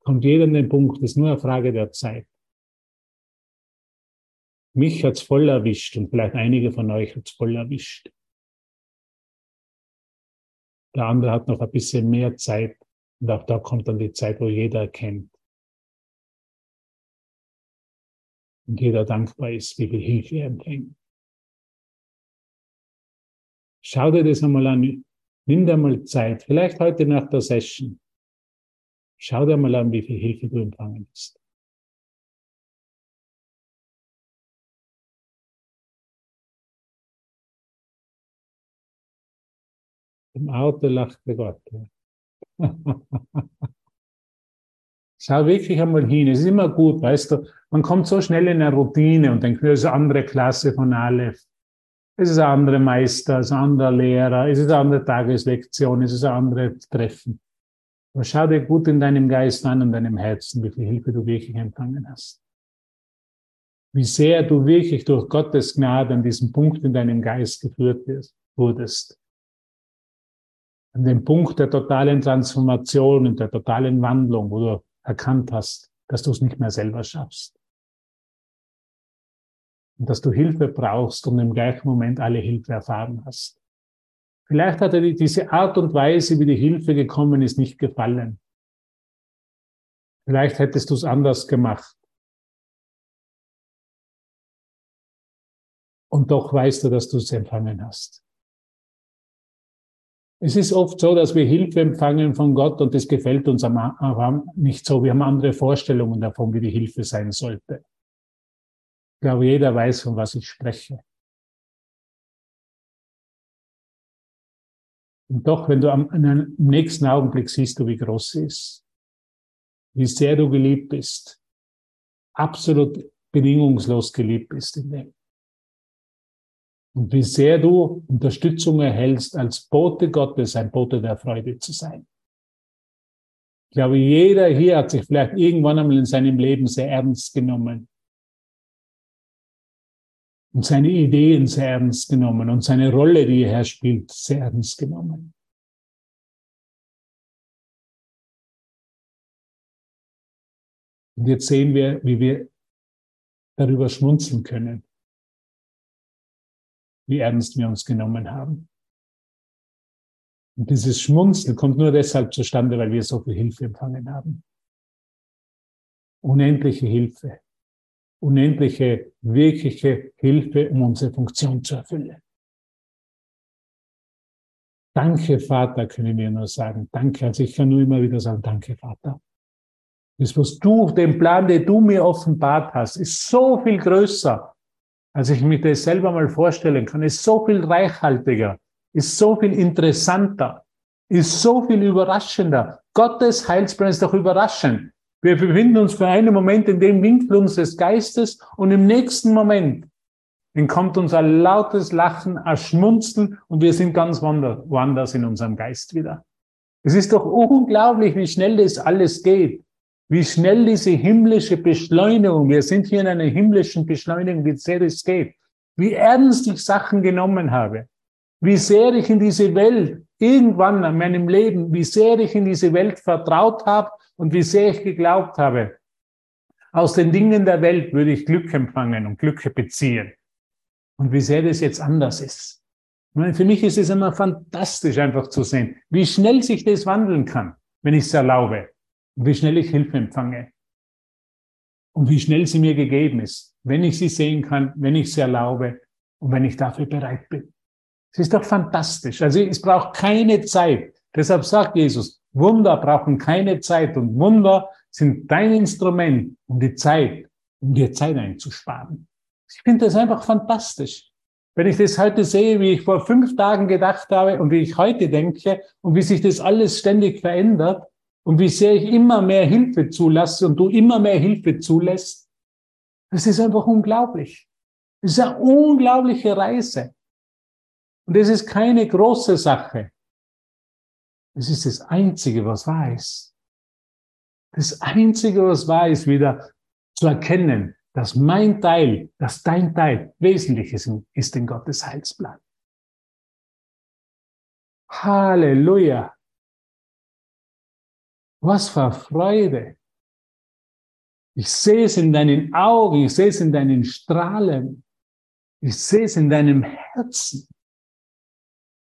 Kommt jeder an den Punkt, ist nur eine Frage der Zeit. Mich hat's voll erwischt und vielleicht einige von euch hat's voll erwischt. Der andere hat noch ein bisschen mehr Zeit und auch da kommt dann die Zeit, wo jeder erkennt, und jeder dankbar ist, wie viel Hilfe er empfängt. Schau dir das einmal an. Nimm dir mal Zeit, vielleicht heute nach der Session. Schau dir mal an, wie viel Hilfe du empfangen hast. Im Auto lachte Gott. Schau wirklich einmal hin. Es ist immer gut, weißt du, man kommt so schnell in eine Routine und denkt, das ist eine andere Klasse von Aleph. Es ist ein anderer Meister, es ist ein anderer Lehrer, es ist eine andere Tageslektion, es ist ein anderes Treffen. Aber schau dir gut in deinem Geist an und deinem Herzen, wie viel Hilfe du wirklich empfangen hast. Wie sehr du wirklich durch Gottes Gnade an diesem Punkt in deinem Geist geführt wurdest. An dem Punkt der totalen Transformation und der totalen Wandlung, wo du erkannt hast, dass du es nicht mehr selber schaffst. Und dass du Hilfe brauchst und im gleichen Moment alle Hilfe erfahren hast. Vielleicht hat er diese Art und Weise, wie die Hilfe gekommen ist, nicht gefallen. Vielleicht hättest du es anders gemacht. Und doch weißt du, dass du es empfangen hast. Es ist oft so, dass wir Hilfe empfangen von Gott und das gefällt uns aber nicht so. Wir haben andere Vorstellungen davon, wie die Hilfe sein sollte. Ich glaube, jeder weiß, von was ich spreche. Und doch, wenn du am, im nächsten Augenblick siehst du, wie groß sie ist, wie sehr du geliebt bist, absolut bedingungslos geliebt bist in dem und wie sehr du Unterstützung erhältst, als Bote Gottes ein Bote der Freude zu sein. Ich glaube, jeder hier hat sich vielleicht irgendwann einmal in seinem Leben sehr ernst genommen und seine Ideen sehr ernst genommen und seine Rolle, die er spielt, sehr ernst genommen. Und jetzt sehen wir, wie wir darüber schmunzeln können wie ernst wir uns genommen haben. Und dieses Schmunzeln kommt nur deshalb zustande, weil wir so viel Hilfe empfangen haben. Unendliche Hilfe. Unendliche, wirkliche Hilfe, um unsere Funktion zu erfüllen. Danke, Vater, können wir nur sagen. Danke. Also ich kann nur immer wieder sagen, danke, Vater. Das, was du, den Plan, den du mir offenbart hast, ist so viel größer als ich mir das selber mal vorstellen kann, ist so viel reichhaltiger, ist so viel interessanter, ist so viel überraschender. Gottes Heilsplan ist doch überraschend. Wir befinden uns für einen Moment in dem Winkel unseres Geistes und im nächsten Moment entkommt uns ein lautes Lachen, ein Schmunzeln und wir sind ganz woanders in unserem Geist wieder. Es ist doch unglaublich, wie schnell das alles geht wie schnell diese himmlische Beschleunigung, wir sind hier in einer himmlischen Beschleunigung, wie sehr es geht, wie ernst ich Sachen genommen habe, wie sehr ich in diese Welt irgendwann in meinem Leben, wie sehr ich in diese Welt vertraut habe und wie sehr ich geglaubt habe, aus den Dingen der Welt würde ich Glück empfangen und Glücke beziehen. Und wie sehr das jetzt anders ist. Für mich ist es immer fantastisch einfach zu sehen, wie schnell sich das wandeln kann, wenn ich es erlaube wie schnell ich Hilfe empfange und wie schnell sie mir gegeben ist, wenn ich sie sehen kann, wenn ich sie erlaube und wenn ich dafür bereit bin. Es ist doch fantastisch. Also es braucht keine Zeit. Deshalb sagt Jesus, Wunder brauchen keine Zeit und Wunder sind dein Instrument, um die Zeit, um dir Zeit einzusparen. Ich finde das einfach fantastisch. Wenn ich das heute sehe, wie ich vor fünf Tagen gedacht habe und wie ich heute denke und wie sich das alles ständig verändert, und wie sehr ich immer mehr Hilfe zulasse und du immer mehr Hilfe zulässt, das ist einfach unglaublich. Das ist eine unglaubliche Reise. Und es ist keine große Sache. Es ist das Einzige, was wahr ist. Das Einzige, was wahr ist, wieder zu erkennen, dass mein Teil, dass dein Teil wesentlich ist, ist in Gottes Heilsplan. Halleluja. Was für Freude. Ich sehe es in deinen Augen, ich sehe es in deinen Strahlen, ich sehe es in deinem Herzen.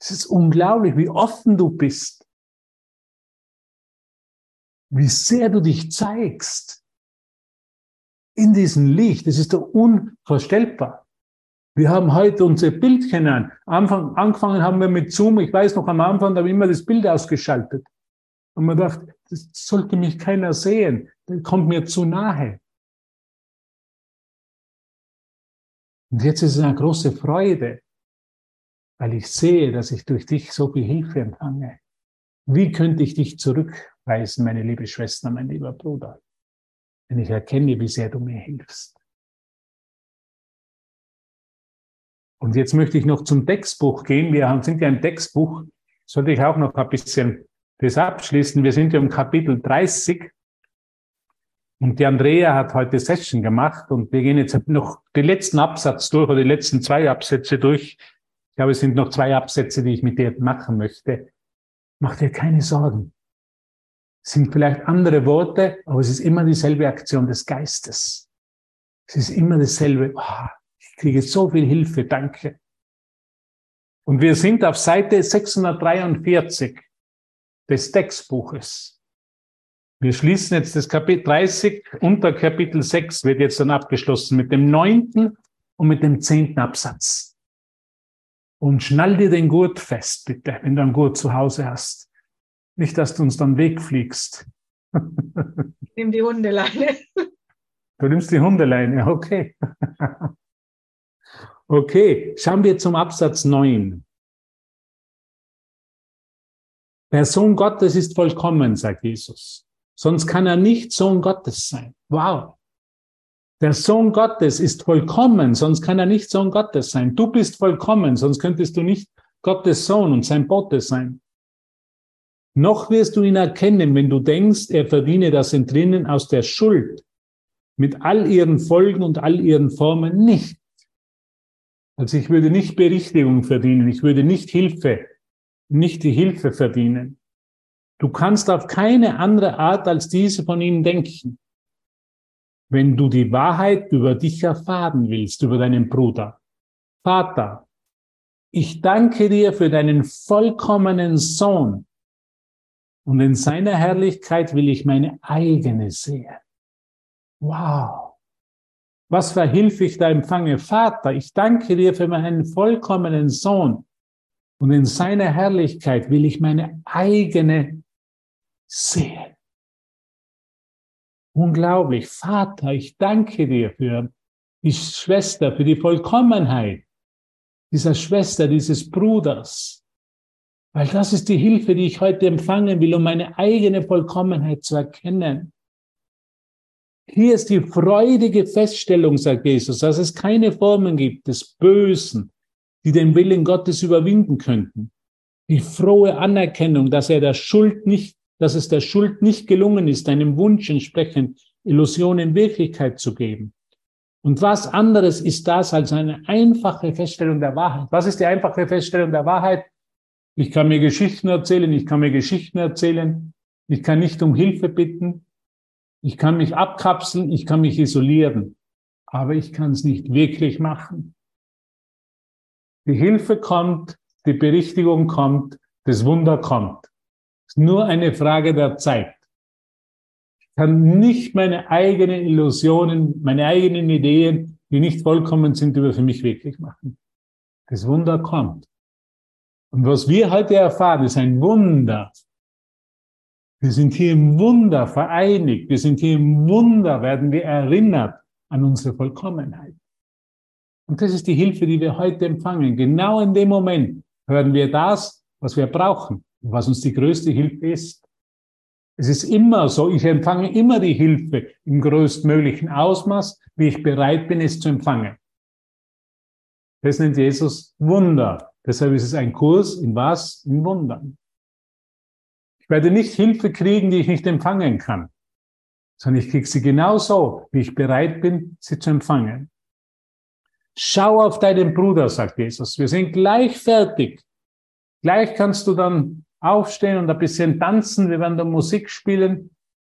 Es ist unglaublich, wie offen du bist, wie sehr du dich zeigst in diesem Licht. Das ist doch unvorstellbar. Wir haben heute unsere Bildchen an. Anfang, angefangen haben wir mit Zoom. Ich weiß noch am Anfang, da habe ich immer das Bild ausgeschaltet. Und man dachte, das sollte mich keiner sehen, der kommt mir zu nahe. Und jetzt ist es eine große Freude, weil ich sehe, dass ich durch dich so viel Hilfe empfange. Wie könnte ich dich zurückweisen, meine liebe Schwester, mein lieber Bruder, wenn ich erkenne, wie sehr du mir hilfst? Und jetzt möchte ich noch zum Textbuch gehen. Wir sind ja im Textbuch. Sollte ich auch noch ein bisschen das abschließen. Wir sind ja im Kapitel 30 und die Andrea hat heute Session gemacht und wir gehen jetzt noch den letzten Absatz durch oder die letzten zwei Absätze durch. Ich glaube, es sind noch zwei Absätze, die ich mit dir machen möchte. Mach dir keine Sorgen. Es sind vielleicht andere Worte, aber es ist immer dieselbe Aktion des Geistes. Es ist immer dasselbe. Oh, ich kriege so viel Hilfe, danke. Und wir sind auf Seite 643 des Textbuches. Wir schließen jetzt das Kapitel 30 unter Kapitel 6 wird jetzt dann abgeschlossen mit dem neunten und mit dem zehnten Absatz. Und schnall dir den Gurt fest, bitte, wenn du einen Gurt zu Hause hast. Nicht, dass du uns dann wegfliegst. Nimm die Hundeleine. Du nimmst die Hundeleine, okay. Okay, schauen wir zum Absatz 9. Der Sohn Gottes ist vollkommen, sagt Jesus. Sonst kann er nicht Sohn Gottes sein. Wow. Der Sohn Gottes ist vollkommen, sonst kann er nicht Sohn Gottes sein. Du bist vollkommen, sonst könntest du nicht Gottes Sohn und sein Bote sein. Noch wirst du ihn erkennen, wenn du denkst, er verdiene das Entrinnen aus der Schuld mit all ihren Folgen und all ihren Formen nicht. Also ich würde nicht Berichtigung verdienen, ich würde nicht Hilfe, nicht die Hilfe verdienen. Du kannst auf keine andere Art als diese von ihm denken. Wenn du die Wahrheit über dich erfahren willst, über deinen Bruder. Vater, ich danke dir für deinen vollkommenen Sohn. Und in seiner Herrlichkeit will ich meine eigene sehen. Wow. Was für Hilfe ich da empfange. Vater, ich danke dir für meinen vollkommenen Sohn. Und in seiner Herrlichkeit will ich meine eigene sehen. Unglaublich. Vater, ich danke dir für die Schwester, für die Vollkommenheit dieser Schwester, dieses Bruders. Weil das ist die Hilfe, die ich heute empfangen will, um meine eigene Vollkommenheit zu erkennen. Hier ist die freudige Feststellung, sagt Jesus, dass es keine Formen gibt des Bösen, die den Willen Gottes überwinden könnten. Die frohe Anerkennung, dass er der Schuld nicht, dass es der Schuld nicht gelungen ist, einem Wunsch entsprechend Illusionen Wirklichkeit zu geben. Und was anderes ist das als eine einfache Feststellung der Wahrheit? Was ist die einfache Feststellung der Wahrheit? Ich kann mir Geschichten erzählen, ich kann mir Geschichten erzählen, ich kann nicht um Hilfe bitten, ich kann mich abkapseln, ich kann mich isolieren, aber ich kann es nicht wirklich machen. Die Hilfe kommt, die Berichtigung kommt, das Wunder kommt. Es ist nur eine Frage der Zeit. Ich kann nicht meine eigenen Illusionen, meine eigenen Ideen, die nicht vollkommen sind, über für mich wirklich machen. Das Wunder kommt. Und was wir heute erfahren, ist ein Wunder, wir sind hier im Wunder vereinigt. Wir sind hier im Wunder, werden wir erinnert an unsere Vollkommenheit. Und das ist die Hilfe, die wir heute empfangen. Genau in dem Moment hören wir das, was wir brauchen, was uns die größte Hilfe ist. Es ist immer so, ich empfange immer die Hilfe im größtmöglichen Ausmaß, wie ich bereit bin, es zu empfangen. Das nennt Jesus Wunder. Deshalb ist es ein Kurs in was? In Wundern. Ich werde nicht Hilfe kriegen, die ich nicht empfangen kann, sondern ich kriege sie genauso, wie ich bereit bin, sie zu empfangen. Schau auf deinen Bruder, sagt Jesus. Wir sind gleich fertig. Gleich kannst du dann aufstehen und ein bisschen tanzen. Wir werden da Musik spielen.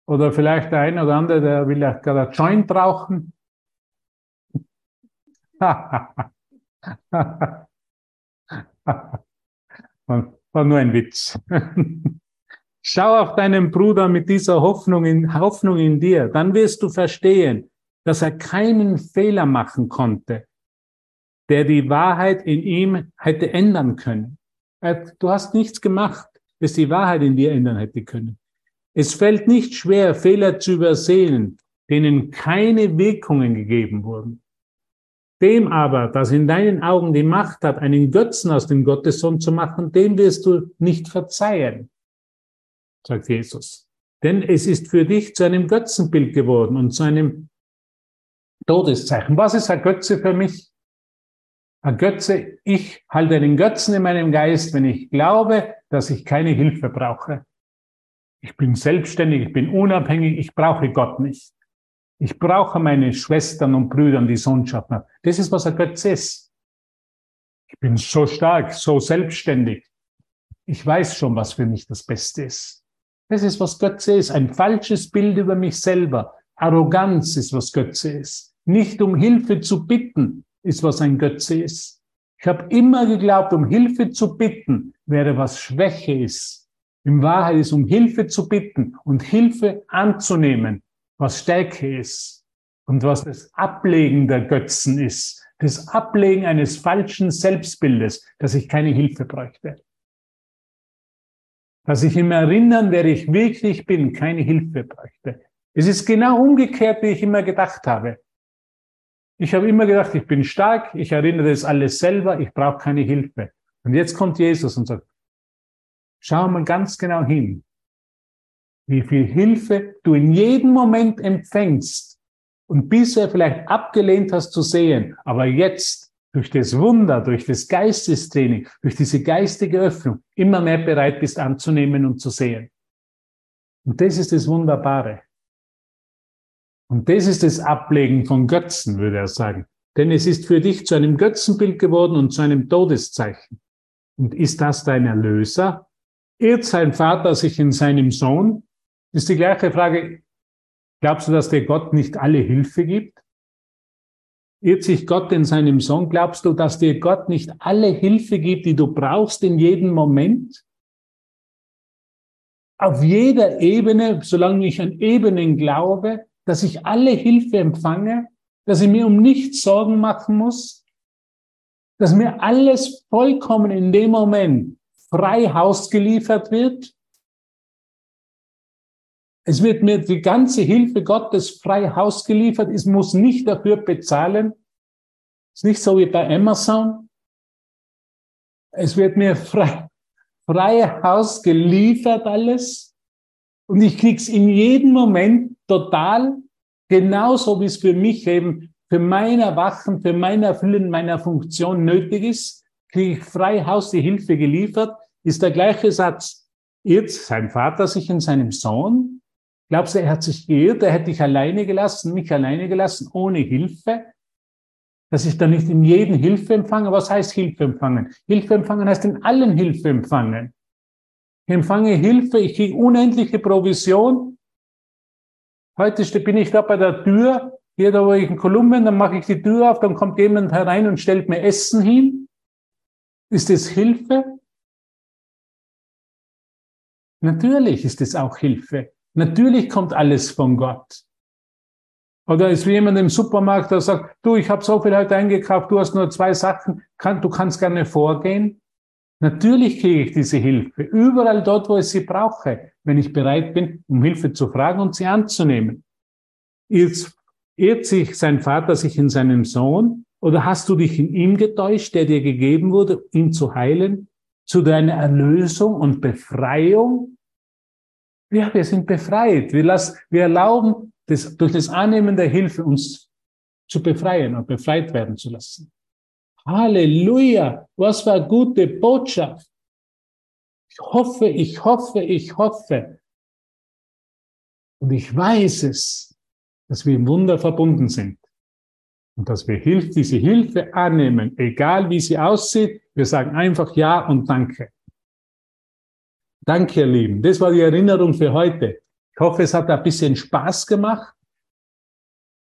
Oder vielleicht der eine oder andere, der will ja gerade ein Joint rauchen. War nur ein Witz. Schau auf deinen Bruder mit dieser Hoffnung in, Hoffnung in dir. Dann wirst du verstehen, dass er keinen Fehler machen konnte, der die Wahrheit in ihm hätte ändern können. Du hast nichts gemacht, das die Wahrheit in dir ändern hätte können. Es fällt nicht schwer, Fehler zu übersehen, denen keine Wirkungen gegeben wurden. Dem aber, das in deinen Augen die Macht hat, einen Götzen aus dem Gottessohn zu machen, dem wirst du nicht verzeihen sagt Jesus. Denn es ist für dich zu einem Götzenbild geworden und zu einem Todeszeichen. Was ist ein Götze für mich? Ein Götze, ich halte einen Götzen in meinem Geist, wenn ich glaube, dass ich keine Hilfe brauche. Ich bin selbstständig, ich bin unabhängig, ich brauche Gott nicht. Ich brauche meine Schwestern und Brüder, die Sohnschaft. Das ist, was ein Götze ist. Ich bin so stark, so selbstständig. Ich weiß schon, was für mich das Beste ist. Das ist, was Götze ist. Ein falsches Bild über mich selber. Arroganz ist, was Götze ist. Nicht um Hilfe zu bitten, ist, was ein Götze ist. Ich habe immer geglaubt, um Hilfe zu bitten, wäre was Schwäche ist. In Wahrheit ist um Hilfe zu bitten und Hilfe anzunehmen, was Stärke ist und was das Ablegen der Götzen ist, das Ablegen eines falschen Selbstbildes, dass ich keine Hilfe bräuchte. Dass ich im Erinnern, wer ich wirklich bin, keine Hilfe bräuchte. Es ist genau umgekehrt, wie ich immer gedacht habe. Ich habe immer gedacht, ich bin stark, ich erinnere das alles selber, ich brauche keine Hilfe. Und jetzt kommt Jesus und sagt, schau mal ganz genau hin, wie viel Hilfe du in jedem Moment empfängst und bisher vielleicht abgelehnt hast zu sehen, aber jetzt durch das Wunder, durch das Geistestraining, durch diese geistige Öffnung immer mehr bereit bist anzunehmen und zu sehen. Und das ist das Wunderbare. Und das ist das Ablegen von Götzen, würde er sagen. Denn es ist für dich zu einem Götzenbild geworden und zu einem Todeszeichen. Und ist das dein Erlöser? Irrt sein Vater sich in seinem Sohn? Ist die gleiche Frage, glaubst du, dass der Gott nicht alle Hilfe gibt? Irrt sich Gott in seinem Sohn? Glaubst du, dass dir Gott nicht alle Hilfe gibt, die du brauchst in jedem Moment? Auf jeder Ebene, solange ich an Ebenen glaube, dass ich alle Hilfe empfange, dass ich mir um nichts Sorgen machen muss, dass mir alles vollkommen in dem Moment frei Haus geliefert wird. Es wird mir die ganze Hilfe Gottes frei Haus geliefert. Ich muss nicht dafür bezahlen. Ist nicht so wie bei Amazon. Es wird mir frei, frei Haus geliefert alles. Und ich krieg's in jedem Moment total, genauso wie es für mich eben für mein Erwachen, für mein Erfüllen meiner Funktion nötig ist, kriege ich frei Haus die Hilfe geliefert, ist der gleiche Satz. Irrt sein Vater sich in seinem Sohn? Glaubst du, er hat sich geirrt, er hätte dich alleine gelassen, mich alleine gelassen, ohne Hilfe? Dass ich da nicht in jedem Hilfe empfange? Was heißt Hilfe empfangen? Hilfe empfangen heißt in allen Hilfe empfangen. Ich empfange Hilfe, ich kriege unendliche Provision, Heute bin ich da bei der Tür, hier da wo ich in Kolumbien, dann mache ich die Tür auf, dann kommt jemand herein und stellt mir Essen hin. Ist das Hilfe? Natürlich ist es auch Hilfe. Natürlich kommt alles von Gott. Oder ist wie jemand im Supermarkt, der sagt, du, ich habe so viel heute eingekauft, du hast nur zwei Sachen, kann, du kannst gerne vorgehen. Natürlich kriege ich diese Hilfe, überall dort, wo ich sie brauche, wenn ich bereit bin, um Hilfe zu fragen und sie anzunehmen. Irrt, irrt sich sein Vater sich in seinem Sohn oder hast du dich in ihm getäuscht, der dir gegeben wurde, ihn zu heilen, zu deiner Erlösung und Befreiung? Ja, wir sind befreit. Wir, lassen, wir erlauben, das, durch das Annehmen der Hilfe uns zu befreien und befreit werden zu lassen. Halleluja, was für eine gute Botschaft. Ich hoffe, ich hoffe, ich hoffe. Und ich weiß es, dass wir im Wunder verbunden sind. Und dass wir Hilfe, diese Hilfe annehmen, egal wie sie aussieht. Wir sagen einfach Ja und Danke. Danke, ihr Lieben. Das war die Erinnerung für heute. Ich hoffe, es hat ein bisschen Spaß gemacht.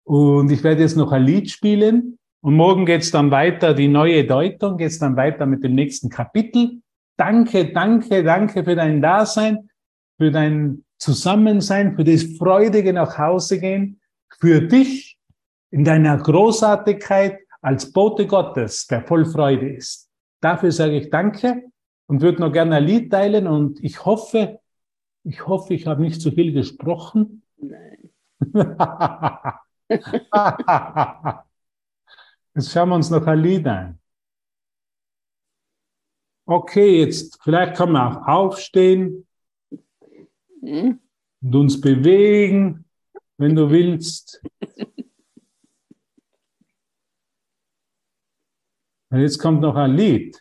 Und ich werde jetzt noch ein Lied spielen. Und morgen geht's dann weiter, die neue Deutung geht's dann weiter mit dem nächsten Kapitel. Danke, danke, danke für dein Dasein, für dein Zusammensein, für das freudige nach Hause gehen, für dich in deiner Großartigkeit als Bote Gottes, der voll Freude ist. Dafür sage ich Danke und würde noch gerne ein Lied teilen und ich hoffe, ich hoffe, ich habe nicht zu viel gesprochen. Nein. Jetzt schauen wir uns noch ein Lied an. Okay, jetzt vielleicht kann man auch aufstehen und uns bewegen, wenn du willst. Und jetzt kommt noch ein Lied.